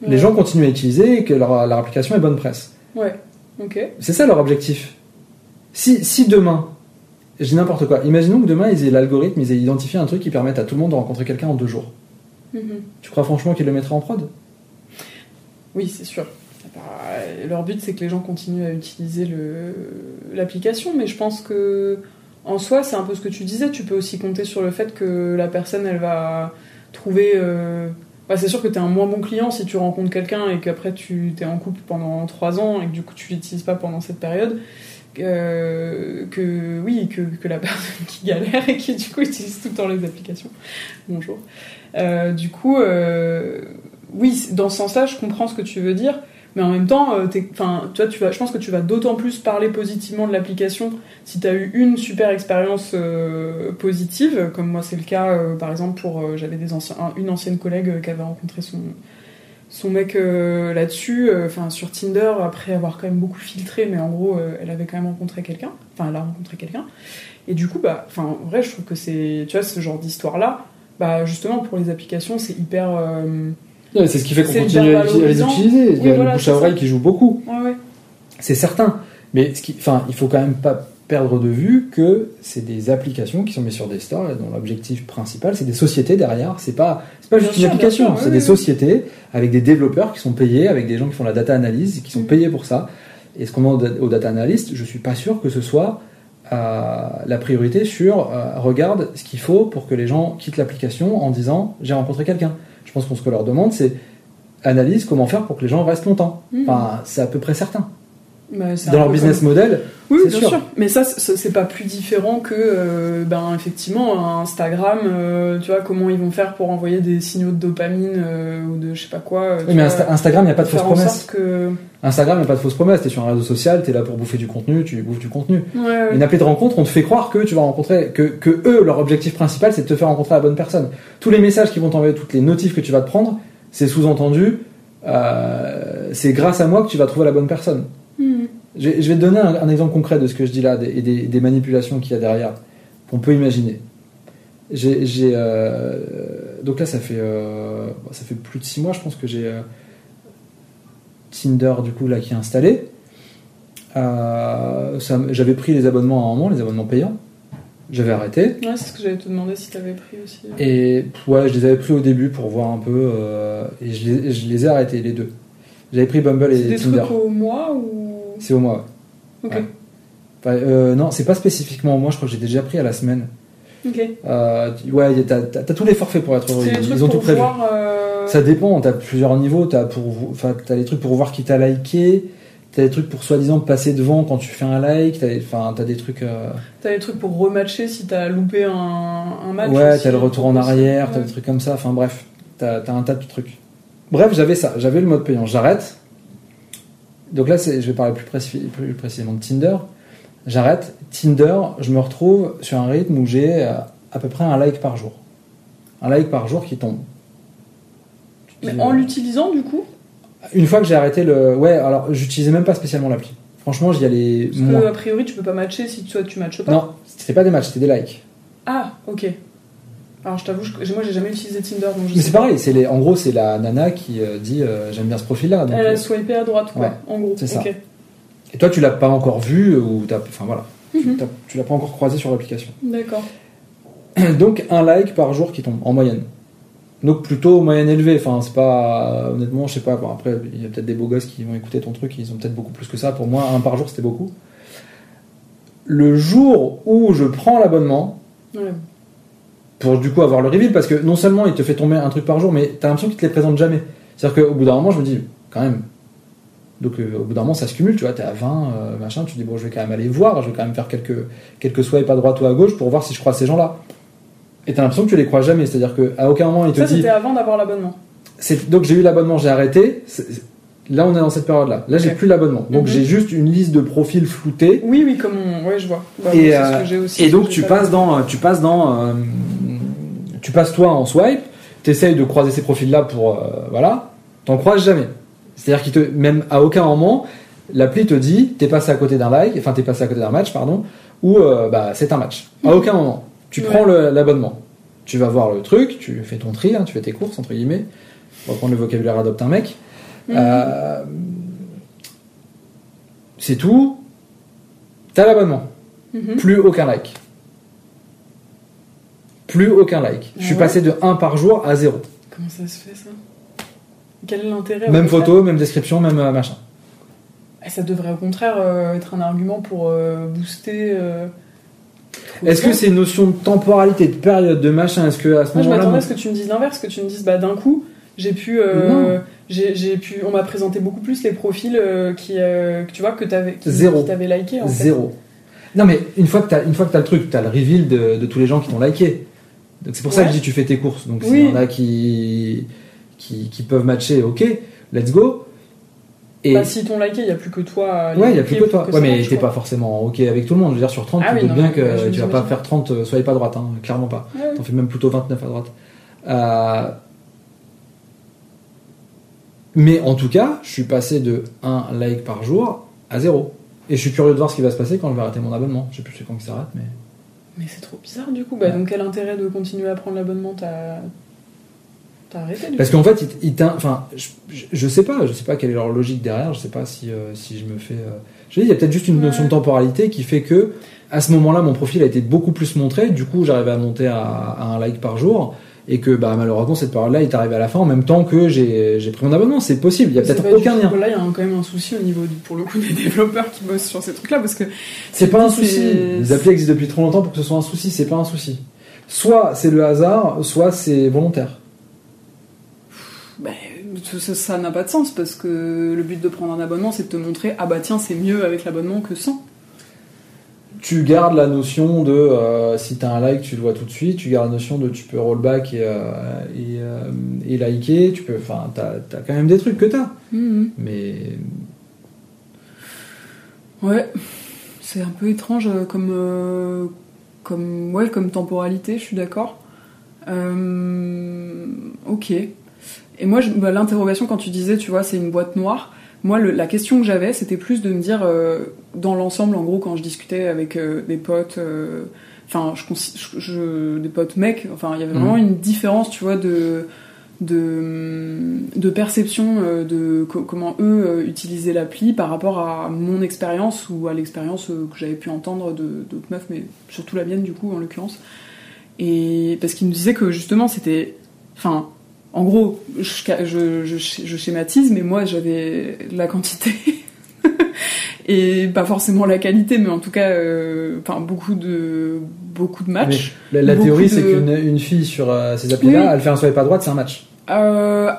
les gens continuent à utiliser et que leur, leur application ait bonne presse. Ouais, ok. C'est ça leur objectif. Si, si demain, je dis n'importe quoi, imaginons que demain ils aient l'algorithme, ils aient identifié un truc qui permette à tout le monde de rencontrer quelqu'un en deux jours. Mhm. Tu crois franchement qu'ils le mettraient en prod? Oui, c'est sûr. Bah, Leur but, c'est que les gens continuent à utiliser le- l'application, mais je pense que en soi, c'est un peu ce que tu disais. Tu peux aussi compter sur le fait que la personne, elle va trouver. euh, bah, c'est sûr que tu es un moins bon client si tu rencontres quelqu'un et qu'après tu es en couple pendant trois ans et que du coup tu l'utilises pas pendant cette période. Que oui, que, que la personne qui galère et qui du coup utilise tout le temps les applications. Bonjour. Euh, du coup, euh, oui, dans ce sens-là, je comprends ce que tu veux dire, mais en même temps, euh, enfin, tu tu vas, je pense que tu vas d'autant plus parler positivement de l'application si tu as eu une super expérience positive, comme moi c'est le cas, par exemple, pour j'avais des une ancienne collègue qui avait rencontré son son mec euh, là-dessus, euh, enfin sur Tinder, après avoir quand même beaucoup filtré, mais en gros, euh, elle avait quand même rencontré quelqu'un, enfin elle a rencontré quelqu'un, et du coup, bah, enfin, en vrai, je trouve que c'est, tu vois, ce genre d'histoire-là, bah, justement, pour les applications, c'est hyper. euh, Ouais, C'est ce qui fait qu'on continue à, les utiliser. Il y a voilà, le bouche à oreille qui joue beaucoup. Ouais, ouais. C'est certain. Mais ce qui, enfin, il faut quand même pas perdre de vue que c'est des applications qui sont mises sur des stores et dont l'objectif principal, c'est des sociétés derrière. C'est pas, c'est pas Bien juste sûr, une application. c'est oui, des oui. sociétés avec des développeurs qui sont payés, avec des gens qui font la data analyse, qui sont Mhm. payés pour ça. Et ce qu'on demande aux data analystes, je suis pas sûr que ce soit euh, la priorité sur euh, regarde ce qu'il faut pour que les gens quittent l'application en disant j'ai rencontré quelqu'un. Je pense que ce qu'on leur demande, c'est analyse comment faire pour que les gens restent longtemps. Mhm. Enfin, c'est à peu près certain. Bah, Dans leur business model, Oui, bien sûr. sûr. Mais ça, c'est pas plus différent que, euh, ben, effectivement, Instagram, euh, tu vois, comment ils vont faire pour envoyer des signaux de dopamine euh, ou de je sais pas quoi. Oui, mais vois, Instagram, il n'y a pas de fausses promesses. que. Instagram, il n'y a pas de fausses promesses. Tu es sur un réseau social, tu es là pour bouffer du contenu, tu bouffes du contenu. Ouais, ouais. Une appli de rencontre, on te fait croire que tu vas rencontrer, que, que eux, leur objectif principal, c'est de te faire rencontrer la bonne personne. Tous les messages qui vont t'envoyer, toutes les notifs que tu vas te prendre, c'est sous-entendu, c'est grâce à moi que tu vas trouver la bonne personne. Je vais, je vais te donner un, un exemple concret de ce que je dis là et des, des manipulations qu'il y a derrière, qu'on peut imaginer. J'ai, j'ai, euh, donc là, ça fait, euh, bon, ça fait plus de 6 mois, je pense que j'ai euh, Tinder du coup là qui est installé. Ça j'avais pris les abonnements à un moment, les abonnements payants. J'avais arrêté. Ouais, c'est ce que j'allais te demander si t'avais pris aussi. Et ouais, je les avais pris au début pour voir un peu, et je les, je les ai arrêtés les deux. J'avais pris Bumble C'est et des Tinder. trucs au mois ou. C'est au mois. Ok. Ouais. Enfin, euh, non, c'est pas spécifiquement au mois. Je crois que j'ai déjà pris à la semaine. Ok. Euh, ouais, t'as t'as- t'as tous les forfaits pour être heureux. Ils, ont tout prévu. voir. euh, Ça dépend. T'as plusieurs niveaux. T'as pour, enfin, t'as les trucs pour voir qui t'a liké. T'as des trucs pour soi-disant passer devant quand tu fais un like. T'as, enfin, t'as des trucs. euh, T'as des trucs pour rematcher si t'as loupé un, un match. ouais, t'as le retour en arrière. T'as des trucs comme ça. Enfin bref, t'as, t'as un tas de trucs. Bref, j'avais ça. J'avais le mode payant. J'arrête. Donc là, je vais parler plus, précis- plus précisément de Tinder. J'arrête. Tinder, je me retrouve sur un rythme où j'ai euh, à peu près un like par jour. Un like par jour qui tombe. Mais en euh, l'utilisant, du coup? Une fois que j'ai arrêté le. Ouais, alors j'utilisais même pas spécialement l'appli. Franchement, j'y allais Parce moins. que, a priori, tu peux pas matcher si toi tu matches pas. Non, c'était pas des matchs, c'était des likes. Ah, ok. Alors je t'avoue, je- moi j'ai jamais utilisé Tinder donc je Mais c'est pareil, c'est les... en gros, c'est la nana qui euh, dit euh, j'aime bien ce profil-là. donc, Elle euh, a swipé à droite, quoi, Ouais, en gros. c'est ça. Et toi, tu l'as pas encore vu ou t'as. Enfin voilà. Tu- Mhm. Tu l'as pas encore croisé sur l'application. D'accord. Donc un like par jour qui tombe, en moyenne. Donc plutôt moyenne élevée. Enfin, c'est pas. Honnêtement, je sais pas. Bon, après, il y a peut-être des beaux gosses qui vont écouter ton truc, ils ont peut-être beaucoup plus que ça. Pour moi, un par jour, c'était beaucoup. Le jour où je prends l'abonnement, Ouais. Pour du coup avoir le reveal parce que non seulement il te fait tomber un truc par jour mais t'as l'impression qu'il te les présente jamais. C'est à dire qu'au bout d'un moment je me dis quand même. Donc euh, au bout d'un moment ça se cumule tu vois t'es à 20 euh, machin tu te dis bon je vais quand même aller voir je vais quand même faire quelques quelques swipes à droite ou à gauche pour voir si je croise ces gens là et t'as l'impression que tu les crois jamais c'est à dire qu'à aucun moment il te Ça dit c'était avant d'avoir l'abonnement. c'est- donc j'ai eu l'abonnement j'ai arrêté. Là on est dans cette période là là j'ai plus l'abonnement. Donc Mhm. j'ai juste une liste de profils floutés. Oui, oui, comme on... Ouais, je vois. Bah, Et, ce euh, que j'ai aussi, et donc que tu passes dans, tu passes dans, euh, tu passes toi en swipe, t'essayes de croiser ces profils-là pour, euh, voilà, t'en croises jamais. C'est-à-dire qu'il te, même à aucun moment, l'appli te dit t'es passé à côté d'un like, enfin t'es passé à côté d'un match, pardon, ou euh, bah c'est un match. À aucun moment. Tu prends l'abonnement, tu vas voir le truc, tu fais ton tri, hein, tu fais tes courses entre guillemets. On va prendre le vocabulaire adopte un mec. Mhm. Euh, c'est tout. T'as l'abonnement. Mhm. Plus aucun like. Plus aucun like. Je suis Ah ouais passé de 1 par jour à 0. Comment ça se fait ça? Quel est l'intérêt Même photo, même description, même euh, machin. Et Ça devrait au contraire euh, être un argument pour euh, booster. Est-ce que c'est une notion de temporalité, de période, de machin? Est-ce que à ce Moi, je m'attendais à ce que tu me dises l'inverse, que tu me dises bah d'un coup, j'ai pu, euh, j'ai pu, on m'a présenté beaucoup plus les profils euh, qui, euh, que tu vois, que t'avais, qui, Zéro. qui t'avaient liké en fait. Zéro. Non, mais une fois que t'as une fois que t'as le truc, t'as le reveal de, de tous les gens qui t'ont liké. Donc c'est pour ça que je dis tu fais tes courses. Donc s'il Oui. y en a qui, qui qui peuvent matcher, ok, let's go. Et Bah, si t'ont liké, il y a plus que toi. à ouais, il y a plus que toi. pour ouais, mais t'es pas forcément ok avec tout le monde. Je veux dire sur 30, Ah tu oui, non, bien que ouais, tu vas pas faire 30, euh, soyez pas droite, hein, clairement pas. Ouais. T'en fais même plutôt 29 à droite. Euh, Mais en tout cas, je suis passé de 1 like par jour à 0. Et je suis curieux de voir ce qui va se passer quand je vais arrêter mon abonnement. Je sais plus quand que ça arrête, mais. Mais c'est trop bizarre du coup. Bah, donc quel intérêt de continuer à prendre l'abonnement? T'as t'as arrêté du Parce qu'en fait, enfin, je, je- je sais pas, je sais pas quelle est leur logique derrière, je sais pas si, euh, si je me fais. euh, Je dis, il y a peut-être juste une Ouais. notion de temporalité qui fait que, à ce moment-là, mon profil a été beaucoup plus montré, du coup, j'arrivais à monter à, à un like par jour, et que, bah, malheureusement, cette période-là est arrivée à la fin en même temps que j'ai pris mon abonnement. C'est possible, il y a peut-être aucun lien. Là, il y a quand même un souci au niveau, du- pour le coup, des développeurs qui bossent sur ces trucs-là, parce que C'est pas un souci. Les applis existent depuis trop longtemps pour que ce soit un souci, c'est pas un souci. Soit c'est le hasard, soit c'est volontaire. ça- ça n'a pas de sens, parce que le but de prendre un abonnement, c'est de te montrer ah bah tiens, c'est mieux avec l'abonnement que sans. Tu gardes la notion de euh, si tu as un like, tu le vois tout de suite. Tu gardes la notion de tu peux rollback et, euh, et, euh, et liker. Tu peux, enfin, t'as as quand même des trucs que t'as. Mais Ouais, c'est un peu étrange comme, comme, ouais, comme temporalité, je suis d'accord. Ok. Et moi, bah, l'interrogation, quand tu disais, tu vois, c'est une boîte noire, moi, le- la question que j'avais, c'était plus de me dire, euh, dans l'ensemble, en gros, quand je discutais avec euh, des potes, euh, enfin, je, je- je- des potes mecs, enfin, il y avait vraiment Mhm. une différence, tu vois, de de, de perception de co- comment eux utilisaient l'appli par rapport à mon expérience ou à l'expérience que j'avais pu entendre d'autres meufs, mais surtout la mienne du coup en l'occurrence. Et parce qu'ils me disaient que justement c'était, enfin, en gros, je, je, je, je schématise, mais moi j'avais la quantité et pas forcément la qualité, mais en tout cas, euh, beaucoup de beaucoup de matchs. la, théorie, de- c'est qu'une une fille sur euh, ces applis-là, Oui. elle fait un swipe à droite, c'est un match. Euh,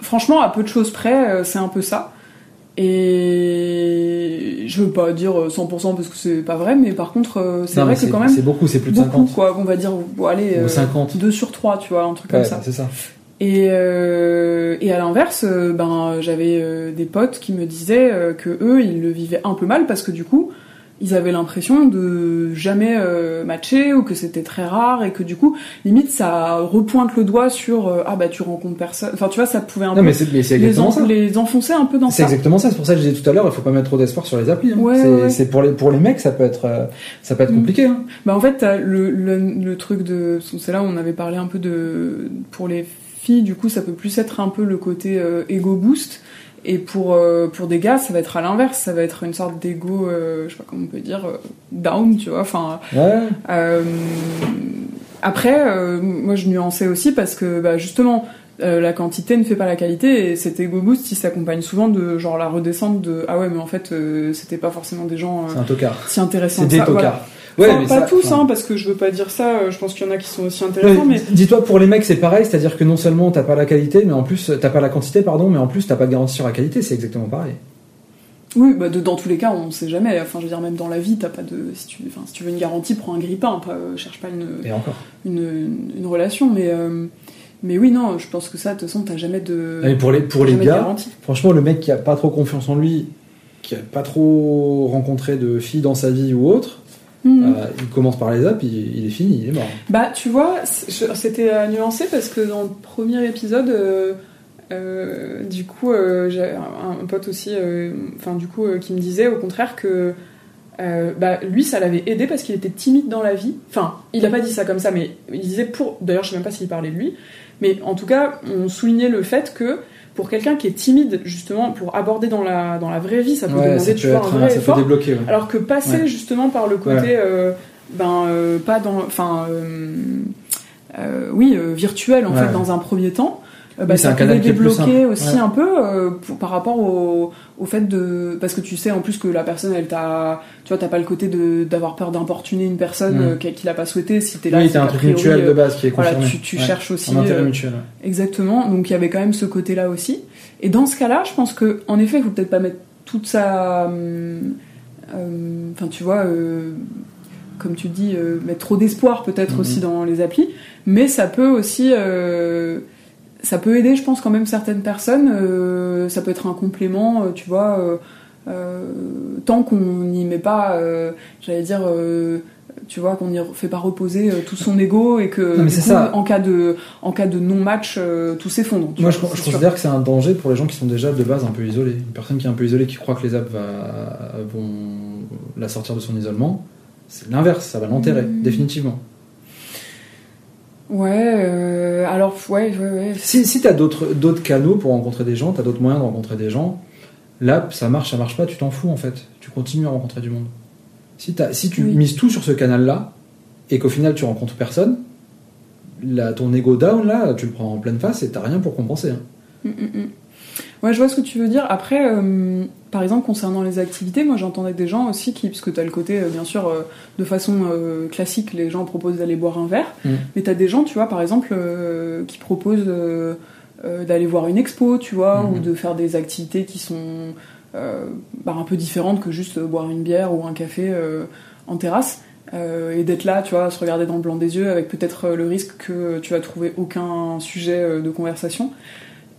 franchement, à peu de choses près, euh, c'est un peu ça. Et je veux pas dire euh, 100% parce que c'est pas vrai, mais par contre, euh, c'est vrai que quand même c'est beaucoup, c'est plus de beaucoup, 50. quoi. On va dire, bon, allez, Ou euh, 50. 2 sur 3, tu vois, un truc Ouais, comme ça. c'est ça. Et, euh, et à l'inverse, euh, ben, j'avais euh, des potes qui me disaient euh, que eux, ils le vivaient un peu mal parce que du coup, ils avaient l'impression de jamais euh, matcher ou que c'était très rare et que du coup, limite, ça repointe le doigt sur euh, ah bah tu rencontres personne. Enfin, tu vois, ça pouvait un Non, peu mais c'est mais c'est les, exactement en- ça. les enfoncer un peu dans C'est ça. exactement ça. C'est pour ça que je disais tout à l'heure, il faut pas mettre trop d'espoir sur les applis. hein. Ouais, c'est ouais. c'est pour les pour les mecs, ça peut être euh, ça peut être Mm. compliqué. hein. Bah en fait, le, le, le truc de... C'est là où on avait parlé un peu de... Pour les filles, du coup, ça peut plus être un peu le côté euh, ego boost. Et pour, euh, pour des gars, ça va être à l'inverse. Ça va être une sorte d'ego, euh, je sais pas comment on peut dire, euh, down, tu vois. Enfin, Ouais. euh, après, moi je nuançais aussi parce que bah, justement, la quantité ne fait pas la qualité et cet ego boost il s'accompagne souvent de genre la redescente de ah ouais mais en fait c'était pas forcément des gens un si intéressants C'est des. Voilà. Tocards. Ouais, Enfin, mais pas ça- tous, enfin, hein, parce que je veux pas dire ça. euh, Je pense qu'il y en a qui sont aussi intéressants, mais Dis-toi, pour les mecs, c'est pareil, c'est-à-dire que non seulement t'as pas la qualité, mais en plus, t'as pas la quantité, pardon, mais en plus, t'as pas de garantie sur la qualité, c'est exactement pareil. oui, bah, de- dans tous les cas, on sait jamais. Enfin, je veux dire, même dans la vie, t'as pas de. Si tu, enfin, si tu veux une garantie, prends un grippin. Pas, euh, cherche pas une, Et encore. une, une relation, mais euh, mais oui, non, je pense que ça, de toute façon, t'as jamais de. Mais pour les, pour les gars, franchement, le mec qui a pas trop confiance en lui, qui a pas trop rencontré de filles dans sa vie ou autre, Mhm. euh, il commence par les apps, il, il est fini, il est mort. Bah, tu vois, c'était à nuancer parce que dans le premier épisode, euh, Euh, du coup, euh, j'ai un, un pote aussi, euh, enfin du coup, euh, qui me disait au contraire que euh, bah, lui, ça l'avait aidé parce qu'il était timide dans la vie. Enfin, il a pas dit ça comme ça, mais il disait pour. D'ailleurs, je sais même pas s'il parlait de lui, mais en tout cas, on soulignait le fait que pour quelqu'un qui est timide, justement, pour aborder dans la dans la vraie vie, ça peut Ouais, demander, tu vois, un vrai effort. débloquer. ouais. Alors que passer Ouais. justement par le côté, euh, ben euh, pas dans, enfin, euh, oui, virtuel en fait dans un premier temps. Euh, bah, Oui, c'est ça un canal pouvait qui est plus débloquer aussi Ouais. un peu euh, pour- par rapport au, au fait de parce que tu sais en plus que la personne elle t'a tu vois t'as pas le côté de d'avoir peur d'importuner une personne Mm. euh, qui, qui l'a pas souhaité si t'es là oui, c'est un truc priori, mutuel de euh, base qui est voilà tu, tu Ouais. cherches aussi Un intérêt euh, mutuel. ouais. Exactement, donc il y avait quand même ce côté-là aussi. Et dans ce cas-là, je pense que en effet, il faut peut-être pas mettre toute sa, enfin tu vois, comme tu dis, mettre trop d'espoir peut-être Mhm. aussi dans les applis, mais ça peut aussi, ça peut aider, je pense quand même certaines personnes. euh, ça peut être un complément, euh, tu vois. euh, tant qu'on n'y met pas, j'allais dire, tu vois, qu'on n'y fait pas reposer tout son ego et que Non, mais du c'est coup, ça. en cas de, en cas de non-match, tout s'effondre. Moi, vois, je, considère que c'est un danger pour les gens qui sont déjà de base un peu isolés. Une personne qui est un peu isolée, qui croit que les apps va- vont la sortir de son isolement, c'est l'inverse, ça va l'enterrer, Mm. définitivement. Ouais, euh, alors, ouais, ouais, ouais. Si, si tu as d'autres d'autres canaux pour rencontrer des gens, tu as d'autres moyens de rencontrer des gens, l'app, ça marche, ça marche pas, tu t'en fous en fait. Tu continues à rencontrer du monde. Si, t'as- si tu Oui. mises tout sur ce canal-là, et qu'au final tu rencontres personne, là, ton ego down, là, tu le prends en pleine face et t'as rien pour compenser. hein. Mm, mm, mm. Ouais, je vois ce que tu veux dire. Après, euh, par exemple, concernant les activités, moi j'entendais des gens aussi qui, parce que tu as le côté, euh, bien sûr, euh, de façon euh, classique, les gens proposent d'aller boire un verre, Mm. mais tu as des gens, tu vois, par exemple, euh, qui proposent euh, euh, d'aller voir une expo, tu vois, Mhm. ou de faire des activités qui sont euh, bah, un peu différentes que juste boire une bière ou un café euh, en terrasse. euh, et d'être là, tu vois, à se regarder dans le blanc des yeux, avec peut-être le risque que tu vas trouver aucun sujet de conversation.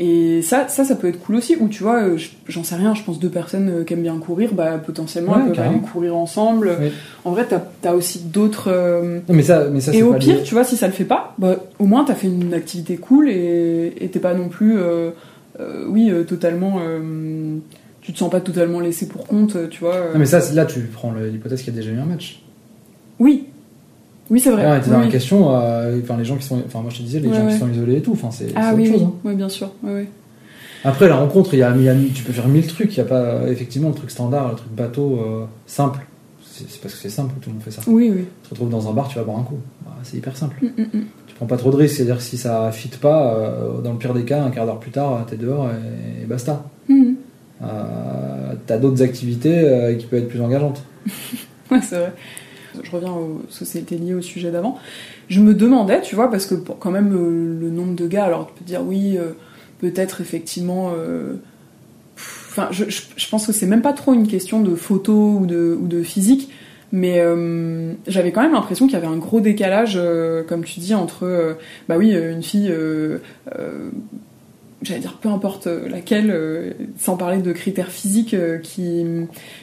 Et ça, ça, ça peut être cool aussi. Ou tu vois, euh, j'en sais rien, je pense deux personnes euh, qui aiment bien courir, bah potentiellement Ouais, elles peuvent aller courir ensemble. Oui. En vrai, t'as as aussi d'autres. euh, mais ça, mais ça Et au pas pire, lié. tu vois, si ça le fait pas, bah au moins t'as fait une activité cool et t'es pas non plus, euh, euh, oui, totalement. tu te sens pas totalement laissé pour compte, tu vois. Non, mais ça, là, tu prends l'hypothèse qu'il y a déjà eu un match. Oui, oui, c'est vrai. Là, on était Oui, dans oui. la question, euh, enfin, les gens qui sont, enfin, moi je te disais, les Ouais, gens ouais. qui sont isolés et tout, enfin, c'est Ah autre oui, chose. oui, hein. oui, bien sûr. Ouais, ouais. Après, la rencontre, il y a, il y a- tu peux faire mille trucs, il y a pas, effectivement, le truc standard, le truc bateau, euh, simple. C'est parce que c'est simple que tout le monde fait ça. Oui, oui. Tu te retrouves dans un bar, tu vas boire un coup. Bah, c'est hyper simple. Mm, mm, mm. Tu prends pas trop de risques, c'est-à-dire que si ça fit pas, euh, dans le pire des cas, un quart d'heure plus tard, t'es dehors et, et basta. Mm. Euh, T'as d'autres activités qui peuvent être plus engageantes. Ouais, c'est vrai. Je reviens au société liées au sujet d'avant. Je me demandais, tu vois, parce que quand même euh, le nombre de gars, alors tu peux dire oui, euh, peut-être effectivement. euh, Enfin, je, pense que c'est même pas trop une question de photo ou de, physique, mais j'avais quand même l'impression qu'il y avait un gros décalage, comme tu dis, entre, bah oui, une fille, j'allais dire peu importe euh, laquelle, euh, sans parler de critères physiques euh, qui,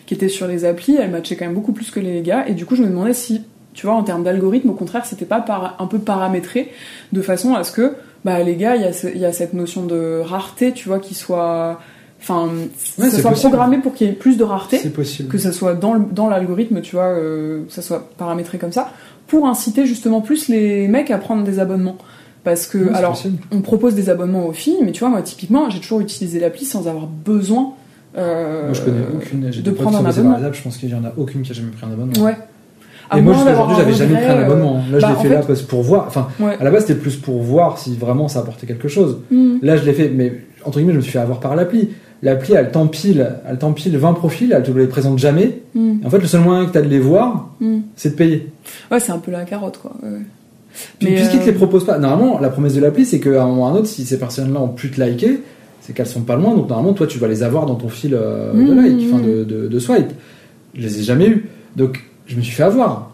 qui étaient sur les applis, elle matchait quand même beaucoup plus que les gars, et du coup je me demandais si, tu vois, en termes d'algorithme, au contraire, c'était pas par- un peu paramétré de façon à ce que, bah les gars, il y, a ce- il y a cette notion de rareté, tu vois, qui soit, enfin, Ouais, ça soit possible. programmé pour qu'il y ait plus de rareté C'est possible. que ça soit dans le- dans l'algorithme, tu vois, euh, que ça soit paramétré comme ça, pour inciter justement plus les mecs à prendre des abonnements. Parce que, alors, possible. on propose des abonnements aux filles, mais tu vois, moi, typiquement, j'ai toujours utilisé l'appli sans avoir besoin euh, Moi, je connais aucune. J'ai de prendre un abonnement. apps, je pense qu'il y en a aucune qui a jamais pris un abonnement. Ouais. À Et moi, aujourd'hui, j'avais jamais pris un euh, abonnement. Là, je bah, l'ai fait fait- là parce pour voir. Enfin, Ouais. à la base, c'était plus pour voir si vraiment ça apportait quelque chose. Hmm. Là, je l'ai fait, mais entre guillemets, je me suis fait avoir par l'appli. L'appli, elle t'empile, elle t'empile 20 profils, elle te les présente jamais. Hmm. Et en fait, le seul moyen que tu as de les voir, Hmm. c'est de payer. Ouais, c'est un peu la carotte, quoi. ouais. Puis, puisqu'ils te euh, les proposent pas, normalement, la promesse de l'appli, c'est qu'à un moment ou à un autre, si ces personnes-là ont pu te liker, c'est qu'elles sont pas loin. Donc, normalement, toi, tu vas les avoir dans ton fil euh, de Mmh, like, enfin, mmh. de, de, de swipe. Je les ai jamais eu. Donc, je me suis fait avoir.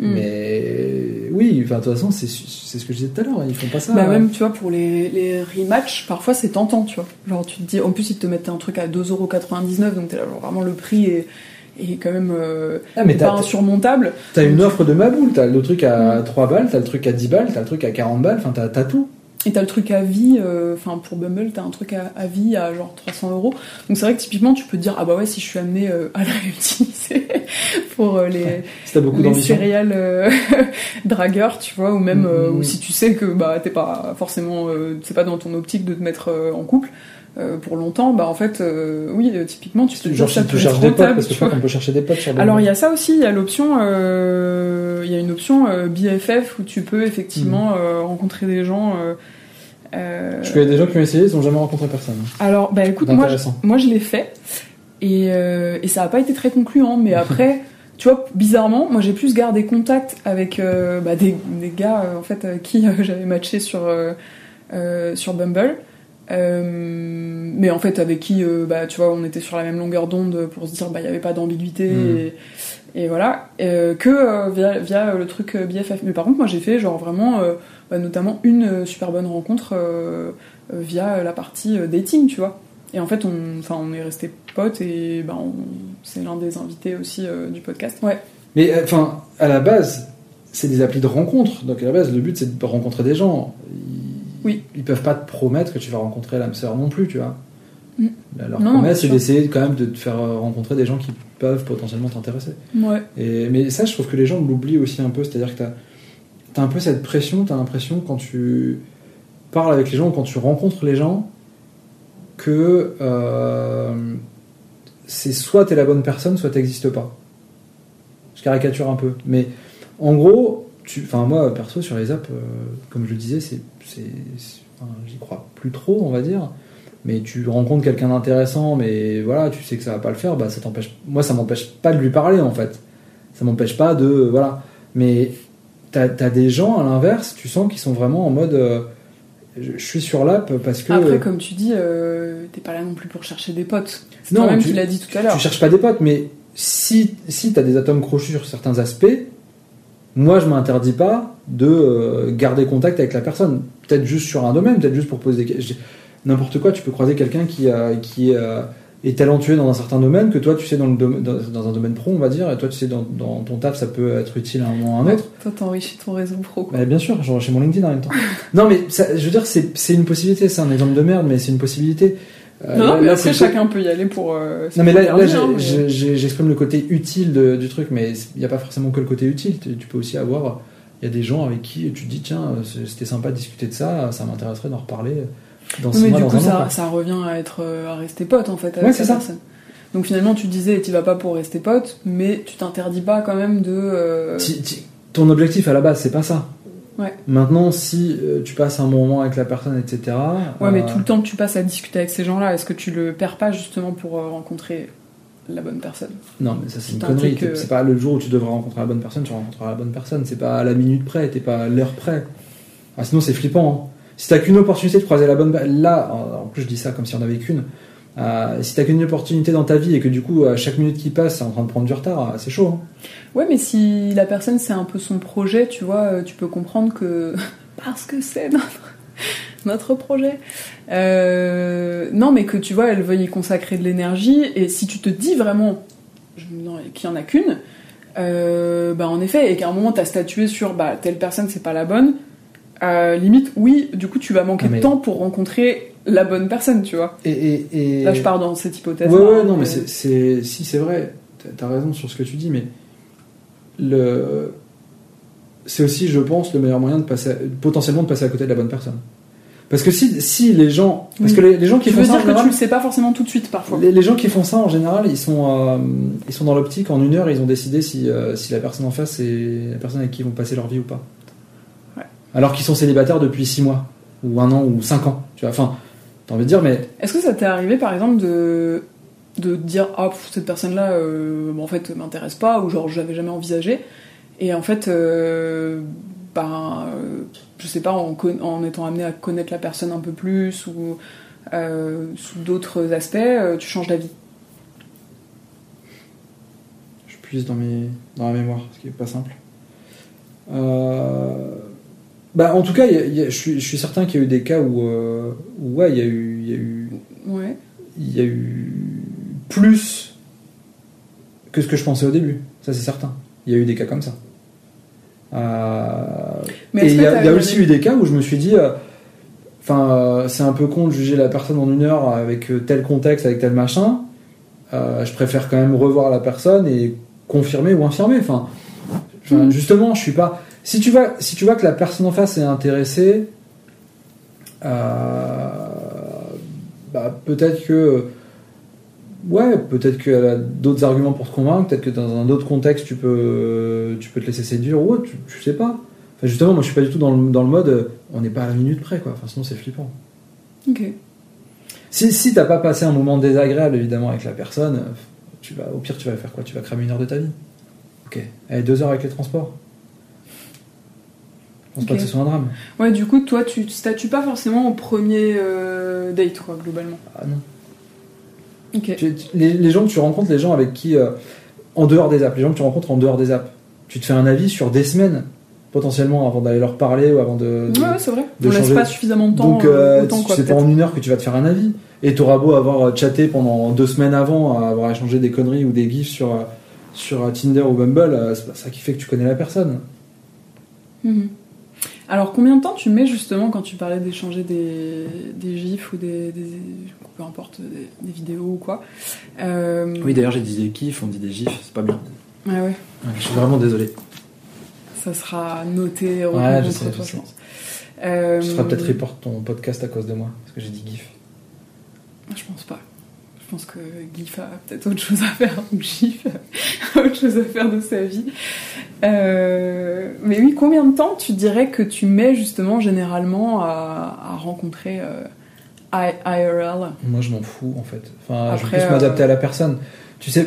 Mais oui, enfin, de toute façon, c'est ce que je disais tout à l'heure, ils font pas ça. Bah même, tu vois, pour les, les rematchs, parfois c'est tentant, tu vois. Genre, tu te dis, en plus, ils te mettent un truc à 2,99€, donc t'es là, genre, vraiment le prix est, est quand même euh, Ah, mais pas insurmontable. t'as une offre de ma boule, t'as le truc à Mm. 3 balles, t'as le truc à 10 balles, t'as le truc à 40 balles, enfin, t'as tout. et t'as le truc à vie, euh, enfin pour Bumble, t'as un truc à, à vie à genre 300 euros. Donc c'est vrai que typiquement tu peux te dire, ah bah ouais, si je suis amenée euh, à la réutiliser pour euh, les, Si t'as beaucoup les d'ambition. céréales dragueurs, tu vois, ou même euh, Mhm. ou si tu sais que bah t'es pas forcément, c'est pas dans ton optique de te mettre en couple euh, pour longtemps, bah en fait, euh, oui, euh, typiquement tu te Genre ça tu peut cherches des potes, rentable, parce que tu je crois vois. qu'on peut chercher des potes sur. Alors il y a ça aussi, il y a l'option, il y a une option BFF où tu peux effectivement euh, rencontrer des gens. Je connais des gens qui ont essayé, ils ont jamais rencontré personne. alors bah écoute, moi je, D'intéressant. moi je l'ai fait et, et ça n'a pas été très concluant, mais après, tu vois, bizarrement, moi j'ai plus gardé contact avec euh, bah, des, des gars euh, en fait qui j'avais matché sur sur Bumble. Euh, mais en fait avec qui euh, bah tu vois on était sur la même longueur d'onde pour se dire bah il y avait pas d'ambiguïté Mm. et, et voilà euh, que via, via le truc BFF mais par contre moi j'ai fait genre vraiment bah, notamment une super bonne rencontre via la partie dating tu vois et en fait on on est resté potes et bah, c'est l'un des invités aussi du podcast ouais Mais enfin, à la base, c'est des applis de rencontre. Donc à la base, le but c'est de rencontrer des gens. Oui. Ils peuvent pas te promettre que tu vas rencontrer l'âme sœur non plus, tu vois. Mm. Leur Non, promesse, c'est d'essayer quand même de te faire euh, rencontrer des gens qui peuvent potentiellement t'intéresser. ouais Et, mais ça, je trouve que les gens l'oublient aussi un peu. C'est-à-dire que tu as, un peu cette pression, tu as l'impression quand tu parles avec les gens ou quand tu rencontres les gens que euh, c'est soit tu es la bonne personne, soit tu n'existes pas. Je caricature un peu. Mais en gros, enfin moi, perso, sur les apps, euh, comme je le disais, c'est, enfin, j'y crois plus trop, on va dire. Mais tu rencontres quelqu'un d'intéressant, mais voilà, tu sais que ça va pas le faire, bah ça t'empêche. Moi, ça m'empêche pas de lui parler en fait. Ça m'empêche pas de voilà. Mais t'as as des gens à l'inverse, tu sens qu'ils sont vraiment en mode. euh, je, suis sur l'app parce que après comme tu dis euh, t'es pas là non plus pour chercher des potes c'est Non, toi-même tu- qui l'as dit tout à l'heure tu cherches pas des potes, mais si, si tu as des atomes crochus sur certains aspects, moi je m'interdis pas de euh, garder contact avec la personne. Peut-être juste sur un domaine, peut-être juste pour poser des questions. N'importe quoi, tu peux croiser quelqu'un qui, a- qui euh, est talentueux dans un certain domaine, que toi tu sais dans, le dom- dans, dans un domaine pro, on va dire, et toi tu sais dans, dans ton taf ça peut être utile à un moment ou à un autre. toi t'enrichis ton réseau pro quoi. Bah, bien sûr, genre mon LinkedIn en même temps. non mais ça, je veux dire, c'est c'est une possibilité, c'est un exemple de merde, mais c'est une possibilité. Euh, non, là- non, mais là, après, chacun peut y aller pour. euh, non mais là, mais- j'exprime le côté utile de- du truc, mais il n'y a pas forcément que le côté utile. Tu, tu peux aussi avoir, il y a des gens avec qui tu te dis tiens, c'était sympa de discuter de ça, ça m'intéresserait d'en reparler dans Oui, six mais mois, du dans coup, an. ça, revient à être euh, à rester pote en fait avec Ouais, c'est ça. Donc finalement, tu disais, tu vas pas pour rester pote, mais tu t'interdis pas quand même de. euh, ton objectif à la base, c'est pas ça. Ouais. Maintenant, si euh, tu passes un bon moment avec la personne, etc. Ouais, mais euh, tout le temps que tu passes à discuter avec ces gens-là, est-ce que tu le perds pas justement pour euh, rencontrer la bonne personne? Non, mais ça c'est une connerie. que- C'est pas le jour où tu devras rencontrer la bonne personne, tu rencontreras la bonne personne. C'est pas à la minute près, t'es pas à l'heure près. Ah, sinon c'est flippant. hein. Si t'as qu'une opportunité de croiser la bonne, là, en en plus je dis ça comme si on avait qu'une. Euh, si t'as qu'une opportunité dans ta vie et que du coup à chaque minute qui passe, c'est en train de prendre du retard, c'est chaud. hein. Ouais, mais si la personne c'est un peu son projet, tu vois, euh, tu peux comprendre que parce que c'est notre, notre projet. Euh, non, mais que tu vois, elle veuille y consacrer de l'énergie. Et si tu te dis vraiment qu'il y en a qu'une, euh, bah en effet, et qu'à un moment t'as statué sur bah telle personne c'est pas la bonne. euh, limite, oui, du coup tu vas manquer Ah, mais- de temps pour rencontrer la bonne personne, tu vois. Et, et, et- Là, je pars dans cette hypothèse. Ouais, ouais, non, mais c'est, c'est- si c'est vrai, t'as- raison sur ce que tu dis, mais le, c'est aussi, je pense, le meilleur moyen de passer, à- potentiellement de passer à côté de la bonne personne. Parce que si, si les gens, parce Oui. que les, les gens qui Tu font veux ça, en dire que général, tu le sais pas forcément tout de suite parfois. les, les gens qui font ça en général, ils sont, euh, ils sont dans l'optique en une heure, ils ont décidé si, euh, si la personne en face c'est la personne avec qui ils vont passer leur vie ou pas. Ouais. Alors qu'ils sont célibataires depuis 6 mois, ou un an, ou 5 ans. Tu vois, enfin, t'as envie de dire, mais Est-ce que ça t'est arrivé par exemple de de dire ah pff, cette personne là en fait m'intéresse pas ou genre je l'avais jamais envisagé et en fait euh, ben euh, je sais pas en étant amené à connaître la personne un peu plus ou euh, sous d'autres aspects euh, tu changes d'avis? Je puise dans, mes, dans la mémoire, ce qui est pas simple. Euh, Bah, en tout cas, il y a- il y a- je, suis, je suis certain qu'il y a eu des cas où, euh, où, ouais, il y a eu, il y a eu, ouais il y a eu plus que ce que je pensais au début. Ça, c'est certain. Il y a eu des cas comme ça. Euh, mais et il y a, y aussi eu des cas où je me suis dit, euh, Enfin, euh, c'est un peu con de juger la personne en une heure avec tel contexte, avec tel machin. Je préfère quand même revoir la personne et confirmer ou infirmer. Enfin, Mhm. justement, je suis pas. Si tu vois, si tu vois que la personne en face est intéressée, euh, bah, peut-être que ouais, peut-être qu'elle a d'autres arguments pour te convaincre. Peut-être que dans un autre contexte, tu peux, tu peux te laisser séduire ou autre. Tu, tu sais pas. Enfin, justement, moi, je suis pas du tout dans le, dans le mode. On n'est pas à la minute près, quoi. Enfin, sinon, c'est flippant. Ok. Si, si t'as pas passé un moment désagréable évidemment avec la personne, tu vas, au pire tu vas faire quoi? Tu vas cramer une heure de ta vie. Ok. Allez, deux heures avec les transports. Je pense pas Ok. que ce soit un drame. Ouais, du coup, toi, tu te statues pas forcément au premier euh, date, quoi, globalement. Ah non. Ok. Tu- tu- les, les gens que tu rencontres, les gens avec qui, euh, en dehors des apps, les gens que tu rencontres en dehors des apps, tu te fais un avis sur des semaines potentiellement avant d'aller leur parler ou avant de. de- Ouais, ouais, c'est vrai. de On laisse changer- pas suffisamment de temps. Donc, euh, euh, autant, quoi, c'est pas en une heure que tu vas te faire un avis. Et t'auras beau avoir chatté pendant deux semaines avant, avoir échangé des conneries ou des gifs sur, sur Tinder ou Bumble, c'est pas ça qui fait que tu connais la personne. Mhm. Alors, combien de temps tu mets justement quand tu parlais d'échanger des, des gifs ou des, des- peu importe, des, des vidéos ou quoi Euh, Oui, d'ailleurs, j'ai dit des kiffs, on dit des gifs, c'est pas bien. ouais, ouais. Je suis vraiment désolé. Ça sera noté Ouais, je sais, toi, je sais. pense. Euh, Tu peut-être report ton podcast à cause de moi, parce que j'ai dit gif. Je pense pas. Je pense que GIF a peut-être autre chose à faire. Donc GIF a autre chose à faire de sa vie. Euh, mais oui, combien de temps tu dirais que tu mets justement généralement à, à rencontrer euh, I- IRL Moi, je m'en fous, en fait. Enfin, je Après, plus m'adapter euh, à la personne. Tu sais,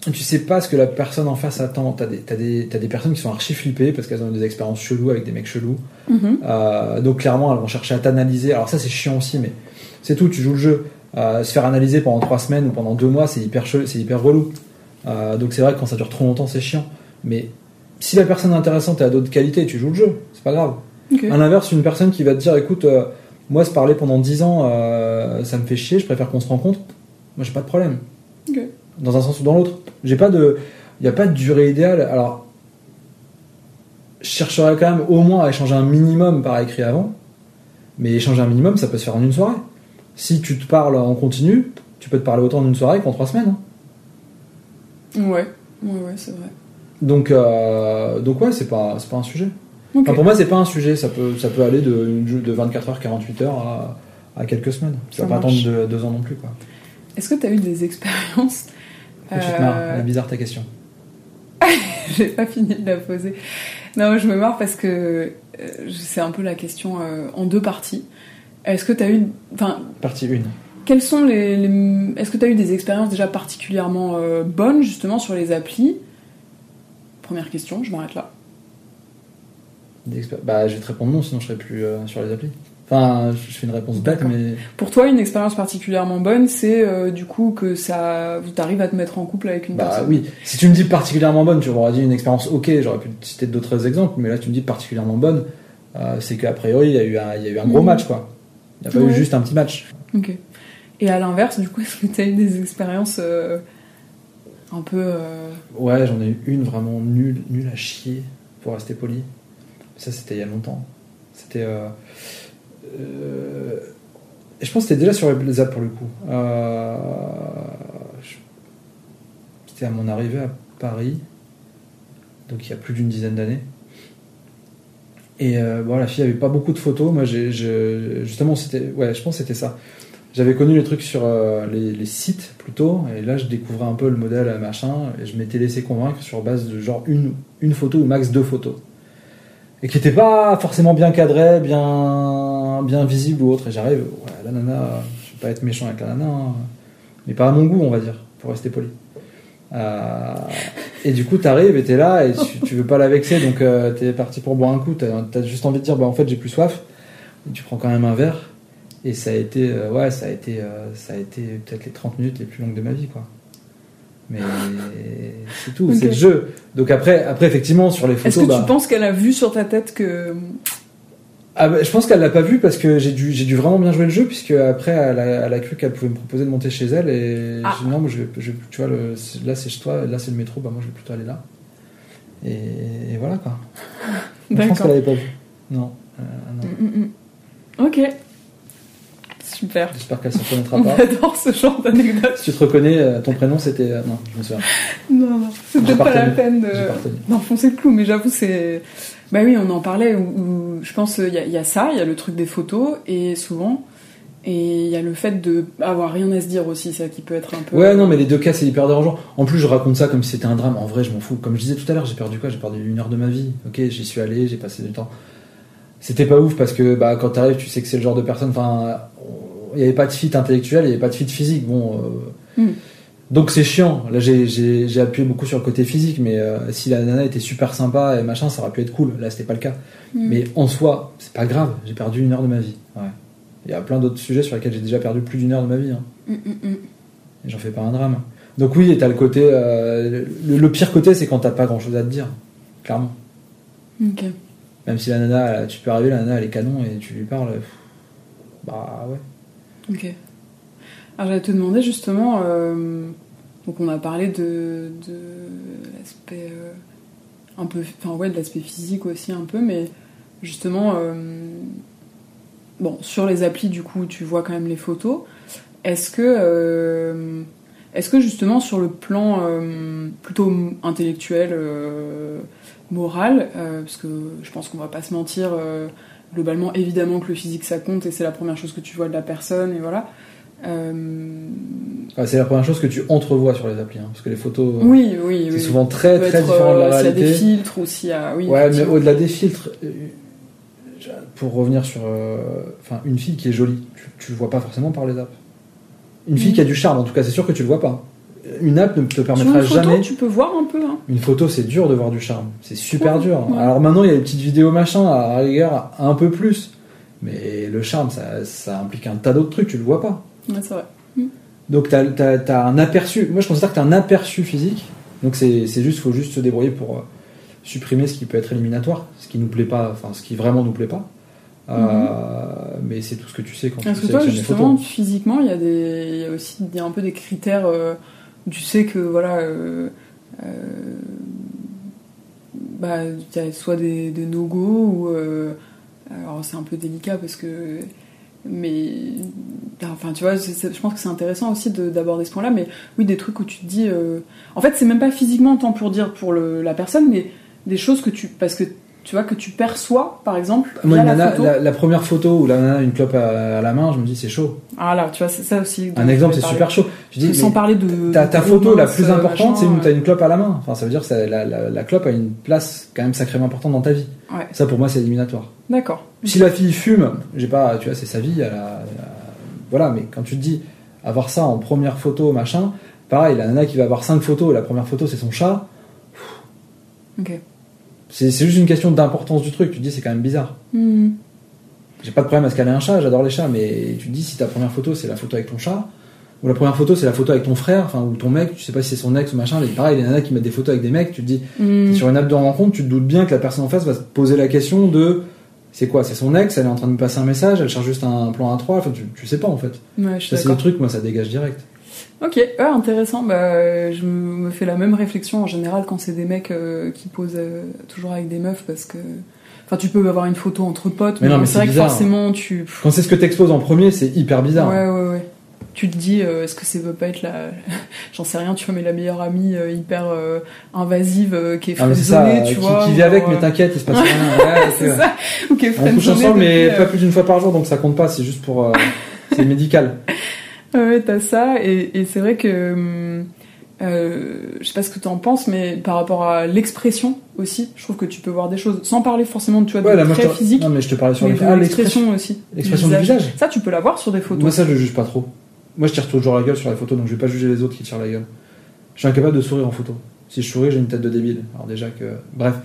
tu sais pas ce que la personne en face attend. T'as des, t'as des, t'as des personnes qui sont archi flippées parce qu'elles ont des expériences cheloues avec des mecs chelous. Mhm. Euh, donc clairement, elles vont chercher à t'analyser. Alors ça, c'est chiant aussi, mais c'est tout. Tu joues le jeu. Euh, se faire analyser pendant trois semaines ou pendant deux mois, c'est hyper c'est hyper relou. Euh, donc c'est vrai que quand ça dure trop longtemps, c'est chiant. Mais si la personne est intéressante et a d'autres qualités, tu joues le jeu. C'est pas grave. Ok. À l'inverse, une personne qui va te dire, écoute, euh, moi, se parler pendant 10 ans, ça me fait chier. Je préfère qu'on se rencontre. Moi, j'ai pas de problème. Dans un sens ou dans l'autre. J'ai pas de, il y a pas de durée idéale. Alors, je chercherais quand même au moins à échanger un minimum par écrit avant. Mais échanger un minimum, ça peut se faire en une soirée. Si tu te parles en continu, tu peux te parler autant en une soirée qu'en trois semaines. hein. Ouais, ouais, ouais, c'est vrai. Donc, euh, donc ouais, c'est pas, pas un sujet. Enfin, pour moi, c'est pas un sujet. Ça peut, ça peut aller de, de 24 heures, 48 heures à, à quelques semaines. Ça Ça va pas attendre deux, deux ans non plus. Quoi. Est-ce que tu as eu des expériences Pourquoi tu te marres Euh, Elle est bizarre ta question. J'ai pas fini de la poser. Non, je me marre parce que euh, c'est un peu la question euh, en deux parties. Est-ce que tu as eu. Enfin, Partie 1. quelles sont les. les- Est-ce que tu as eu des expériences déjà particulièrement euh, bonnes, justement, sur les applis? Première question, je m'arrête là. Bah, je vais te répondre non, sinon je serai plus euh, sur les applis. Enfin, je fais une réponse bête, mais Pour toi, une expérience particulièrement bonne, c'est euh, du coup que ça. T'arrives à te mettre en couple avec une bah personne? oui. Si tu me dis particulièrement bonne, tu m'aurais dit une expérience ok, j'aurais pu te citer d'autres exemples, mais là tu me dis particulièrement bonne, euh, c'est qu'a priori il y, a eu un, il y a eu un gros Mhm. match quoi. Il n'y a pas Ouais. eu juste un petit match. Ok. Et à l'inverse, du coup, est-ce que tu as eu des expériences euh, un peu. euh, Ouais, j'en ai eu une vraiment nulle, nulle à chier, pour rester poli. Ça, c'était il y a longtemps. C'était. euh, je pense que c'était déjà sur les apps pour le coup. Je- C'était à mon arrivée à Paris, donc il y a plus d'une dizaine d'années. Et euh, bon, la fille avait pas beaucoup de photos. Moi, je- justement, c'était. Ouais, je pense que c'était ça. J'avais connu les trucs sur euh, les, sites plutôt, et là je découvrais un peu le modèle euh, machin, et je m'étais laissé convaincre sur base de genre une, une photo ou max deux photos. Et qui n'était pas forcément bien cadré, bien, bien visible ou autre. Et j'arrive, ouais, la nana, je vais pas être méchant avec la nana, hein, mais pas à mon goût, on va dire, pour rester poli. Euh, et du coup, t'arrives et t'es là et tu, tu veux pas la vexer, donc euh, t'es parti pour boire un coup. T'as as juste envie de dire, bah en fait, j'ai plus soif. Et tu prends quand même un verre. Et ça a été, euh, ouais, ça a été, euh, ça a été peut-être les 30 minutes les plus longues de ma vie, quoi. Mais c'est tout, c'est le jeu. Donc après, après effectivement, sur les Est-ce photos, que bah, tu penses qu'elle a vu sur ta tête que. Ah bah, je pense qu'elle l'a pas vu parce que j'ai dû, j'ai dû vraiment bien jouer le jeu, puisque après, elle a, elle a cru qu'elle pouvait me proposer de monter chez elle, et Ah. j'ai dit non, moi, je vais, je tu vois, le, là c'est chez toi, là c'est le métro, bah moi je vais plutôt aller là. Et, et voilà quoi. Je pense qu'elle avait pas vu. Non. euh, non. Mm, mm, mm. Ok. Super. J'espère qu'elle se reconnaîtra On pas. adore ce genre d'anecdote. Si tu te reconnais, euh, ton prénom c'était. euh, Non, je me souviens. Non, non, peut-être pas la peine de d'enfoncer le clou, mais j'avoue, c'est. Bah oui, on en parlait, où, où je pense il y, y a ça, il y a le truc des photos, et souvent. Et il y a le fait de avoir rien à se dire aussi, ça qui peut être un peu. Ouais, non, mais les deux cas, c'est hyper dérangeant. En plus, je raconte ça comme si c'était un drame. En vrai, je m'en fous. Comme je disais tout à l'heure, j'ai perdu quoi? J'ai perdu une heure de ma vie. Ok, j'y suis allé, j'ai passé du temps. C'était pas ouf parce que bah, quand t'arrives, tu sais que c'est le genre de personne. Enfin, il n'y avait pas de fit intellectuel, il n'y avait pas de fit physique. Bon. euh, Hmm. Donc c'est chiant. Là, j'ai- appuyé beaucoup sur le côté physique, mais euh, si la nana était super sympa et machin, ça aurait pu être cool. Là, c'était pas le cas. Mm. Mais en soi, c'est pas grave. J'ai perdu une heure de ma vie. Ouais. Il y a plein d'autres sujets sur lesquels j'ai déjà perdu plus d'une heure de ma vie. hein. Mm, mm, mm. Et j'en fais pas un drame. Donc oui, et t'as le côté... euh, le, le pire côté, c'est quand t'as pas grand-chose à te dire. Clairement. Ok. Même si la nana, elle- tu peux arriver, la nana, elle est canon, et tu lui parles... pff, Bah ouais. Ok. Alors j'allais te demander justement, euh, donc on a parlé de, de l'aspect euh, un peu, enfin ouais, de l'aspect physique aussi un peu, mais justement, euh, bon, sur les applis du coup, tu vois quand même les photos. Est-ce que, est-ce que justement sur le plan plutôt intellectuel, moral, parce que je pense qu'on va pas se mentir. Globalement, évidemment que le physique ça compte et c'est la première chose que tu vois de la personne et voilà. Euh, Ouais, c'est la première chose que tu entrevois sur les applis, hein, parce que les photos, euh, oui, oui, c'est oui. souvent très très être, différent de la euh, S'il y a des réalité. filtres ou s'il y a. Oui, Ouais, mais au-delà des filtres, pour revenir sur, euh, enfin, une fille qui est jolie, tu, tu le vois pas forcément par les apps. Une fille Mhm. qui a du charme, en tout cas, c'est sûr que tu le vois pas. Une app ne te Sur permettra une photo, jamais. tu peux voir un peu. Hein. Une photo, c'est dur de voir du charme. C'est super Ouais, dur. ouais. Alors maintenant, il y a les petites vidéos machin, à la rigueur, un peu plus. Mais le charme, ça, ça implique un tas d'autres trucs, tu le vois pas. Ouais, c'est vrai. Donc t'as as, un aperçu. Moi, je considère que t'as un aperçu physique. Donc c'est juste, faut juste se débrouiller pour euh, supprimer ce qui peut être éliminatoire, ce qui nous plaît pas, enfin ce qui vraiment nous plaît pas. Euh, mais c'est tout ce que tu sais quand Parce tu que toi, sélectionnes les justement, photos. physiquement, il y a des, il y a aussi il y a un peu des critères. euh, tu sais que voilà, euh, euh, bah, y soit des, no-go ou euh, alors c'est un peu délicat parce que, mais enfin tu vois, je pense que c'est intéressant aussi de- d'aborder ce point-là. Mais oui, des trucs où tu te dis, en fait, c'est même pas physiquement tant pour dire pour le, la personne, mais des choses que tu, parce que tu vois que tu perçois, par exemple, Moi, via une la nana- photo. la, la première photo où la nana a une clope à, à la main, je me dis c'est chaud. Ah là, tu vois, c'est ça aussi. Un exemple, c'est super chaud. Je dis, sans parler de. ta, ta photo la plus euh, importante, c'est où tu as une clope à la main. Enfin, ça veut dire que ça- la, la, la clope a une place quand même sacrément importante dans ta vie. Ouais. Ça, pour moi, c'est éliminatoire. D'accord. Si la fille fume, j'ai pas, tu vois, c'est sa vie, elle a- elle a- voilà, mais quand tu te dis avoir ça en première photo, machin, pareil, la nana qui va avoir cinq photos, la première photo c'est son chat, Ok. C'est juste une question d'importance du truc, tu te dis c'est quand même bizarre. Hmm. J'ai pas de problème à ce qu'elle ait un chat, j'adore les chats, mais tu te dis si ta première photo c'est la photo avec ton chat, ou la première photo c'est la photo avec ton frère, enfin, ou ton mec, tu sais pas si c'est son ex ou machin, mais pareil, les nanas qui mettent des photos avec des mecs, tu te dis, Hmm. Sur une app de rencontre, tu te doutes bien que la personne en face va se poser la question de c'est quoi C'est son ex, elle est en train de me passer un message, elle cherche juste un plan A3, enfin, tu, tu sais pas en fait. Ouais, c'est le truc, moi, ça dégage direct. Ok, ouais, intéressant. Bah, je me fais la même réflexion en général quand c'est des mecs euh, qui posent euh, toujours avec des meufs parce que. Enfin, tu peux avoir une photo entre potes, Mais mais, mais c'est vrai que bizarre. forcément tu. Quand c'est ce que t'exposes en premier, c'est hyper bizarre. Ouais, ouais, ouais. Tu te dis, euh, est-ce que ça veut pas être la. J'en sais rien, tu vois, mais la meilleure amie euh, hyper euh, invasive euh, qui est Ah, friendzonée, euh, tu qui, vois. qui vit avec, mais euh, t'inquiète, il se passe rien. Ouais, C'est ça Ou qui est On couche ensemble, mais pas euh, plus d'une fois par jour, donc ça compte pas, c'est juste pour. euh, c'est médical. Ouais, t'as ça, et, et c'est vrai que. hum, euh, je sais pas ce que t'en penses, mais par rapport à l'expression aussi, je trouve que tu peux voir des choses, sans parler forcément tu vois, Ouais, de très te- physique, Non, mais je te parlais sur Ah, l'expression. aussi. L'expression du visage. Ça, tu peux la voir sur des photos. Moi, ça, je juge pas trop. Moi, je tire toujours la gueule sur les photos, donc je vais pas juger les autres qui tirent la gueule. Je suis incapable de sourire en photo. Si je souris, j'ai une tête de débile. Alors, déjà que. Bref.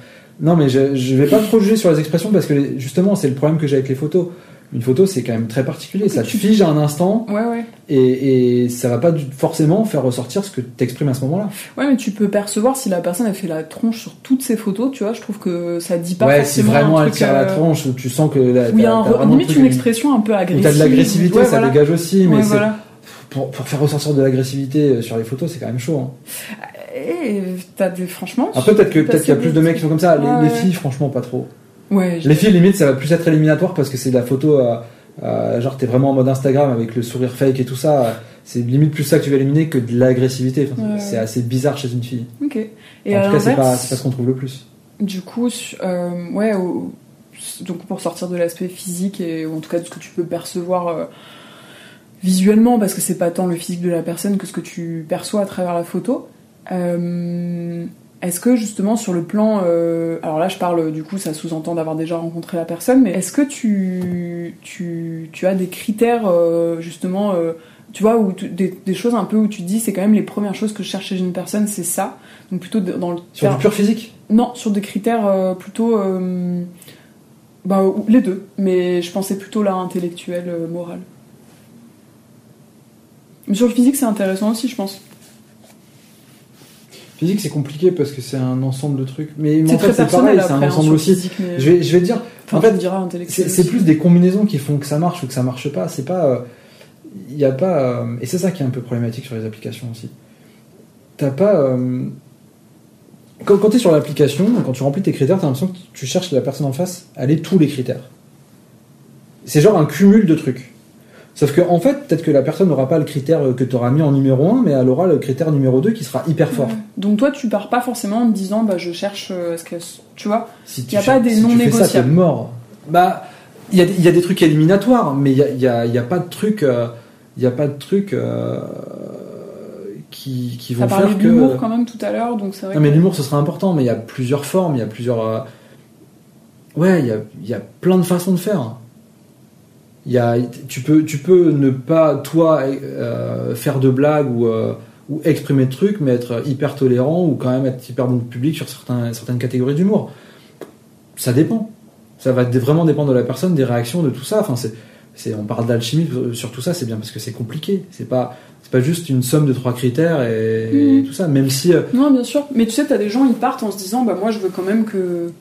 Non, mais je, je vais pas trop juger sur les expressions parce que, justement, c'est le problème que j'ai avec les photos. Une photo, c'est quand même très particulier. Ça te fige à un instant Ouais, ouais. et, et ça va pas forcément faire ressortir ce que t'exprimes à ce moment-là. Ouais, mais tu peux percevoir si la personne a fait la tronche sur toutes ses photos, tu vois, je trouve que ça dit pas ouais, si forcément vraiment un elle truc, tire la euh, tronche tu sens que là, Où il y a un, vraiment limite une expression un peu agressive. t'as de l'agressivité, Ouais, ça voilà. dégage aussi, mais Ouais, voilà. pour, pour faire ressortir de l'agressivité euh, sur les photos, c'est quand même chaud. hein. Et t'as des, franchement. Après, peut-être qu'il y a plus de mecs qui sont comme ça. Les, Ouais, les ouais. filles, franchement, pas trop. Ouais, Les filles, limite, ça va plus être éliminatoire parce que c'est de la photo à, euh, genre t'es vraiment en mode Instagram avec le sourire fake et tout ça, c'est limite plus ça que tu vas éliminer que de l'agressivité. Enfin, Ouais, c'est ouais. assez bizarre chez une fille. Ok. Et en tout cas, c'est pas, pas ce qu'on trouve le plus. du coup, euh, ouais, au- donc pour sortir de l'aspect physique et ou en tout cas de ce que tu peux percevoir euh, visuellement, parce que c'est pas tant le physique de la personne que ce que tu perçois à travers la photo. Est-ce que justement sur le plan, euh, alors là je parle du coup, ça sous-entend d'avoir déjà rencontré la personne, mais est-ce que tu, tu, tu as des critères euh, justement, euh, tu vois, ou tu- des, des choses un peu où tu te dis c'est quand même les premières choses que je cherche chez une personne, c'est ça, donc plutôt dans le Sur du pur physique? Non, sur des critères plutôt. bah, les deux, mais je pensais plutôt là intellectuel, moral. Mais sur le physique, c'est intéressant aussi, je pense. Physique, c'est compliqué parce que c'est un ensemble de trucs. Mais, C'est en fait, c'est pareil, c'est un hein, ensemble aussi. physique, mais- Je vais, je vais te dire, Enfin, en fait, c'est plus des combinaisons qui font que ça marche ou que ça marche pas. C'est pas. Il y a pas. euh, et c'est ça qui est un peu problématique sur les applications aussi. T'as pas. euh, quand quand tu es sur l'application, quand tu remplis tes critères, t'as l'impression que tu cherches la personne en face, elle est tous les critères. C'est genre un cumul de trucs. Sauf que en fait, peut-être que la personne n'aura pas le critère que tu auras mis en numéro 1, mais elle aura le critère numéro 2 qui sera hyper fort. Ouais. Donc toi, tu pars pas forcément en te disant, bah, je cherche, euh, est-ce que, tu vois, Si Y a fais- pas des si non tu fais ça, négociables. t'es mort. Bah, il y a, des- il y a des trucs éliminatoires, mais il y a, il il pas de trucs, euh, il y a pas de trucs euh, qui, qui vont faire de que. l'humour quand même tout à l'heure, donc c'est vrai Non, mais l'humour, ce sera important, mais il y a plusieurs formes, il y a plusieurs. euh, Ouais, il y a, il y a plein de façons de faire. Il y a, tu, peux, tu peux ne pas, toi, euh, faire de blagues ou, euh, ou exprimer de trucs, mais être hyper tolérant ou quand même être hyper bon public sur certains, certaines catégories d'humour. Ça dépend. Ça va vraiment dépendre de la personne, des réactions, de tout ça. Enfin, c'est, c'est, on parle d'alchimie sur tout ça, c'est bien parce que c'est compliqué. C'est pas, c'est pas juste une somme de trois critères et, et Mhm. tout ça. Même si. euh, Non, bien sûr. Mais tu sais, t'as des gens, ils partent en se disant, bah moi, je veux quand même que.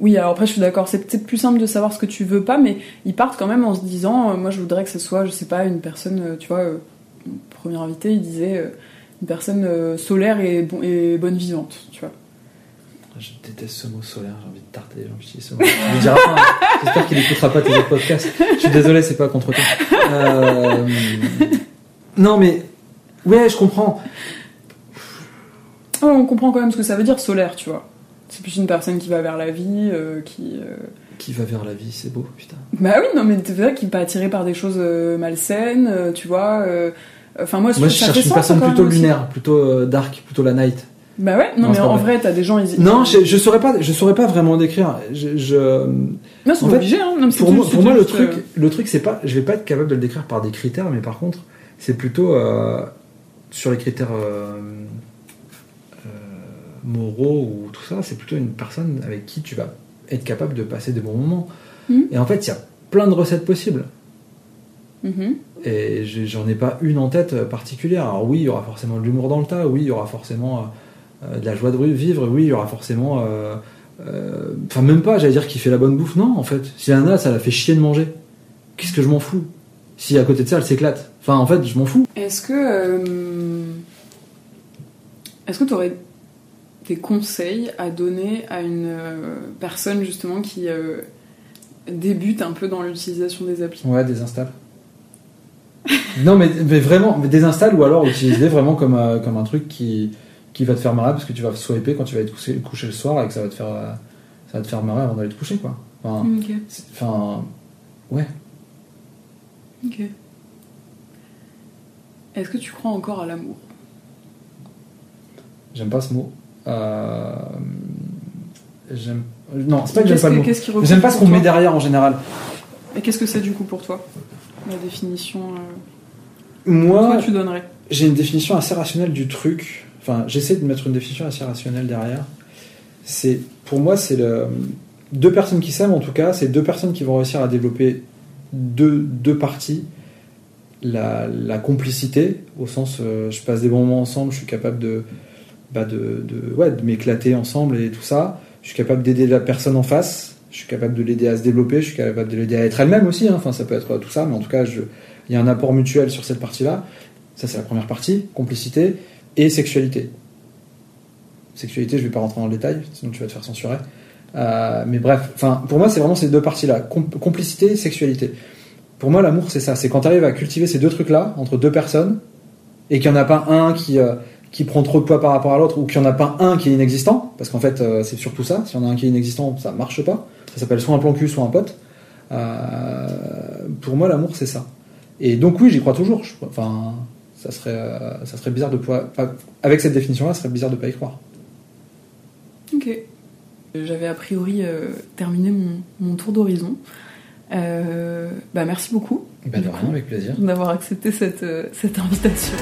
Oui, alors après, je suis d'accord, c'est peut-être plus simple de savoir ce que tu veux pas, mais ils partent quand même en se disant, euh, moi, je voudrais que ce soit, je sais pas, une personne, euh, tu vois, euh, premier invité, il disait, euh, une personne solaire et, bon, et bonne vivante, tu vois. Je déteste ce mot solaire, j'ai envie de tarter les gens qui utilisent ce mot. Il le dira pas, hein. J'espère qu'il n'écoutera pas tes podcasts. Je suis désolé, c'est pas contre toi. Euh, Non, mais. Ouais, je comprends. Oh, on comprend quand même ce que ça veut dire, solaire, tu vois. C'est plus une personne qui va vers la vie, euh, qui. euh, Qui va vers la vie, c'est beau, putain. Bah oui, non, mais c'est vrai qu'il n'est pas attiré par des choses euh, malsaines, tu vois. Enfin, moi, Moi, je cherche une sens, personne plutôt lunaire, plutôt dark, plutôt la night. Bah ouais, non, Non, mais en vrai. t'as des gens. Ils... Non, je, je saurais pas, je saurais pas vraiment décrire. Je, je- Non, c'est obligé, hein. Non, pour moi, pour moi, le truc, euh, le truc, c'est pas, je vais pas être capable de le décrire par des critères, mais par contre, c'est plutôt euh, sur les critères euh, moraux ou tout ça. C'est plutôt une personne avec qui tu vas être capable de passer des bons moments. Mhm. Et en fait, il y a plein de recettes possibles. mhm. Et j'en ai pas une en tête euh, particulière. Alors oui, il y aura forcément de l'humour dans le tas, oui, il y aura forcément euh, euh, de la joie de vivre, oui, il y aura forcément... euh, euh, Enfin, même pas, j'allais dire qu'il fait la bonne bouffe. Non, en fait. Si y en a, ça la fait chier de manger. Qu'est-ce que je m'en fous? Si à côté de ça, elle s'éclate. Enfin, en fait, je m'en fous. Est-ce que. Est-ce que tu aurais des conseils à donner à une euh, personne, justement, qui euh, débute un peu dans l'utilisation des applis Ouais, désinstalle. non, mais, mais vraiment, mais désinstalle ou alors utiliser vraiment comme, euh, comme un truc qui, qui va te faire marrer parce que tu vas swiper quand tu vas être couché, couché le soir et que ça va te faire, euh, ça va te faire marrer avant d'aller te coucher, quoi. Enfin ouais. Ok. Est-ce que tu crois encore à l'amour? J'aime pas ce mot. Euh, j'aime. Non, c'est pas que j'aime pas le mot. J'aime pas ce qu'on met derrière en général. Et qu'est-ce que c'est du coup pour toi La définition. euh, Moi, Toi, tu donnerais j'ai une définition assez rationnelle du truc. Enfin, j'essaie de mettre une définition assez rationnelle derrière. C'est, pour moi, c'est le deux personnes qui s'aiment en tout cas, c'est deux personnes qui vont réussir à développer deux, deux parties. La, la complicité, au sens, euh, je passe des bons moments ensemble, je suis capable de, de, m'éclater ensemble et tout ça. Je suis capable d'aider la personne en face. Je suis capable de l'aider à se développer. Je suis capable de l'aider à être elle-même aussi. hein. Enfin, ça peut être tout ça, mais en tout cas, il y a un apport mutuel sur cette partie-là. Ça, c'est la première partie, complicité et sexualité. Sexualité, je vais pas rentrer dans le détail, sinon tu vas te faire censurer. Euh, mais bref, pour moi, c'est vraiment ces deux parties-là, Com- complicité sexualité. Pour moi, l'amour, c'est ça. C'est quand tu arrives à cultiver ces deux trucs-là entre deux personnes et qu'il n'y en a pas un qui, euh, qui prend trop de poids par rapport à l'autre ou qu'il n'y en a pas un qui est inexistant. Parce qu'en fait, euh, c'est surtout ça. Si y en a un qui est inexistant, ça marche pas. Ça s'appelle soit un plan cul, soit un pote. Euh, pour moi, l'amour, c'est ça. Et donc, oui, j'y crois toujours. Je- enfin, ça serait, euh, ça serait bizarre de pouvoir. enfin, avec cette définition-là, ça serait bizarre de pas y croire. Ok. J'avais a priori terminé mon, mon tour d'horizon. Bah, merci beaucoup Bah, de rien, avec plaisir. d'avoir accepté cette, cette invitation.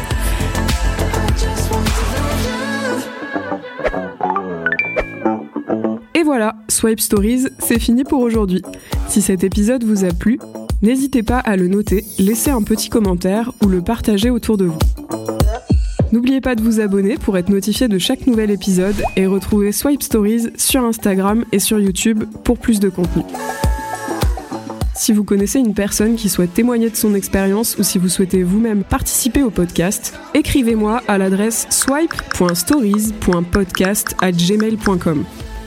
Voilà, Swipe Stories, c'est fini pour aujourd'hui. Si cet épisode vous a plu, n'hésitez pas à le noter, laisser un petit commentaire ou le partager autour de vous. N'oubliez pas de vous abonner pour être notifié de chaque nouvel épisode et retrouver Swipe Stories sur Instagram et sur YouTube pour plus de contenu. Si vous connaissez une personne qui souhaite témoigner de son expérience ou si vous souhaitez vous-même participer au podcast, écrivez-moi à l'adresse swipe.stories.podcast@gmail.com.